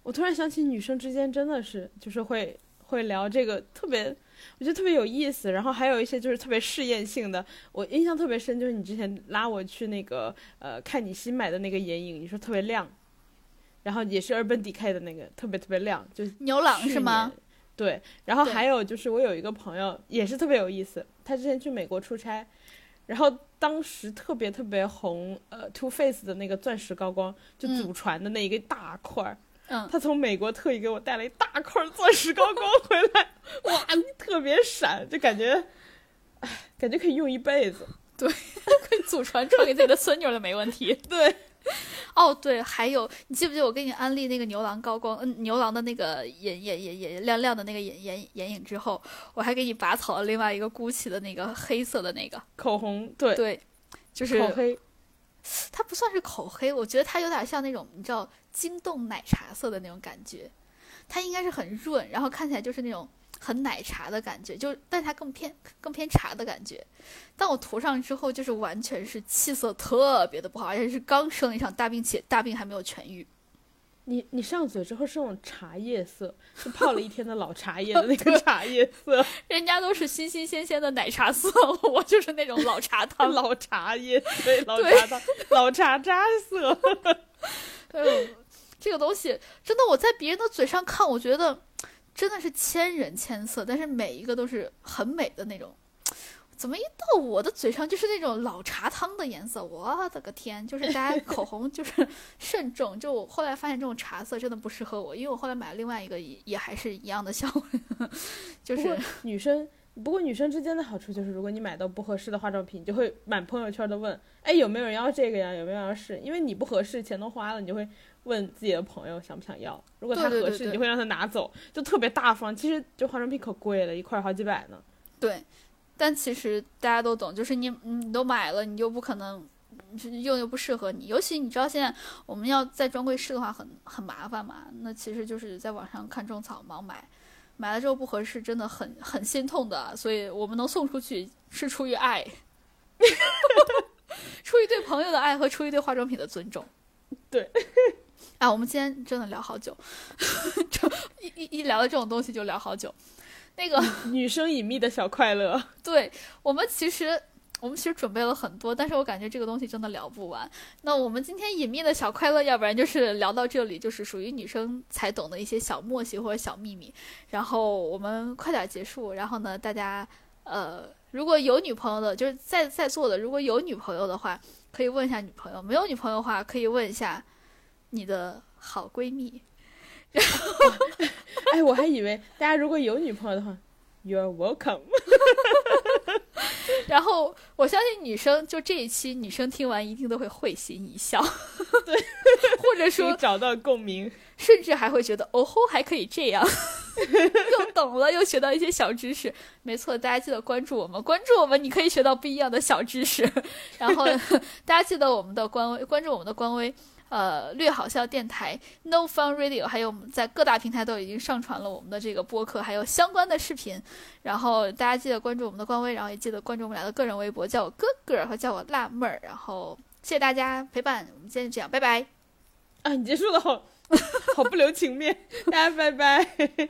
我突然想起女生之间真的是就是会会聊这个特别，我觉得特别有意思。然后还有一些就是特别试验性的，我印象特别深，就是你之前拉我去那个呃看你新买的那个眼影，你说特别亮，然后也是 Urban Decay 的那个特别特别亮，就牛郎是吗？？对，然后还有就是我有一个朋友也是特别有意思，他之前去美国出差，然后当时特别特别红，呃，Too Faced 的那个钻石高光就嗯祖传的那一个大块儿，嗯，他从美国特意给我带了一大块钻石高光回来，哇，特别闪，就感觉，哎，感觉可以用一辈子。对 可以祖传传给自己的孙女儿的没问题。对，哦，对，还有，你记不记得我给你安利那个牛郎高光，嗯，牛郎的那个眼眼眼眼亮亮的那个眼眼眼影之后，我还给你拔草了另外一个 GUCCI 的那个黑色的那个，口红，对，对，就是口黑，它不算是口黑，我觉得它有点像那种你知道晶冻奶茶色的那种感觉，它应该是很润，然后看起来就是那种很奶茶的感觉，就但它更偏更偏茶的感觉。但我涂上之后，就是完全是气色特别的不好，而且是刚生了一场大病，且大病还没有痊愈。你你上嘴之后是那种茶叶色，是泡了一天的老茶叶的那个茶叶色，人家都是新新鲜鲜的奶茶色，我就是那种老茶汤。老茶叶，对，老茶汤，老茶渣色。哎呦，这个东西真的，我在别人的嘴上看，我觉得真的是千人千色，但是每一个都是很美的那种。怎么一到我的嘴上就是那种老茶汤的颜色？我的个天！就是大家口红就是慎重。就我后来发现这种茶色真的不适合我，因为我后来买了另外一个也也还是一样的效果，就是女生，不过女生之间的好处就是，如果你买到不合适的化妆品，你就会满朋友圈的问，哎，有没有人要这个呀？有没有人要试？因为你不合适，钱都花了，你就会问自己的朋友想不想要。如果他合适，对对对对你会让他拿走，就特别大方。其实就化妆品可贵了，一块好几百呢。对，但其实大家都懂，就是你你都买了，你就不可能用又不适合你。尤其你知道现在我们要在专柜试的话很很麻烦嘛，那其实就是在网上看种草盲买，买了之后不合适，真的很很心痛的。所以我们能送出去是出于爱，出于对朋友的爱和出于对化妆品的尊重。对。啊，我们今天真的聊好久，就一一一聊到这种东西就聊好久。那个 女生隐秘的小快乐，对我们其实我们其实准备了很多，但是我感觉这个东西真的聊不完。那我们今天隐秘的小快乐，要不然就是聊到这里，就是属于女生才懂的一些小默契或者小秘密。然后我们快点结束，然后呢，大家呃，如果有女朋友的，就是在在座的，如果有女朋友的话，可以问一下女朋友；没有女朋友的话，可以问一下你的好闺蜜。哎，我还以为大家如果有女朋友的话，You're welcome。然后我相信女生就这一期，女生听完一定都会会心一笑，对，或者说找到共鸣。甚至还会觉得哦吼还可以这样，又懂了，又学到一些小知识。没错，大家记得关注我们，关注我们，你可以学到不一样的小知识。然后大家记得我们的官微，关注我们的官微。呃，略好笑电台 No Fun Radio，还有我们在各大平台都已经上传了我们的这个播客，还有相关的视频。然后大家记得关注我们的官微，然后也记得关注我们俩的个人微博，叫我哥哥和叫我辣妹儿。然后谢谢大家陪伴，我们今天就这样，拜拜。啊，你结束的好，好不留情面，大家拜拜。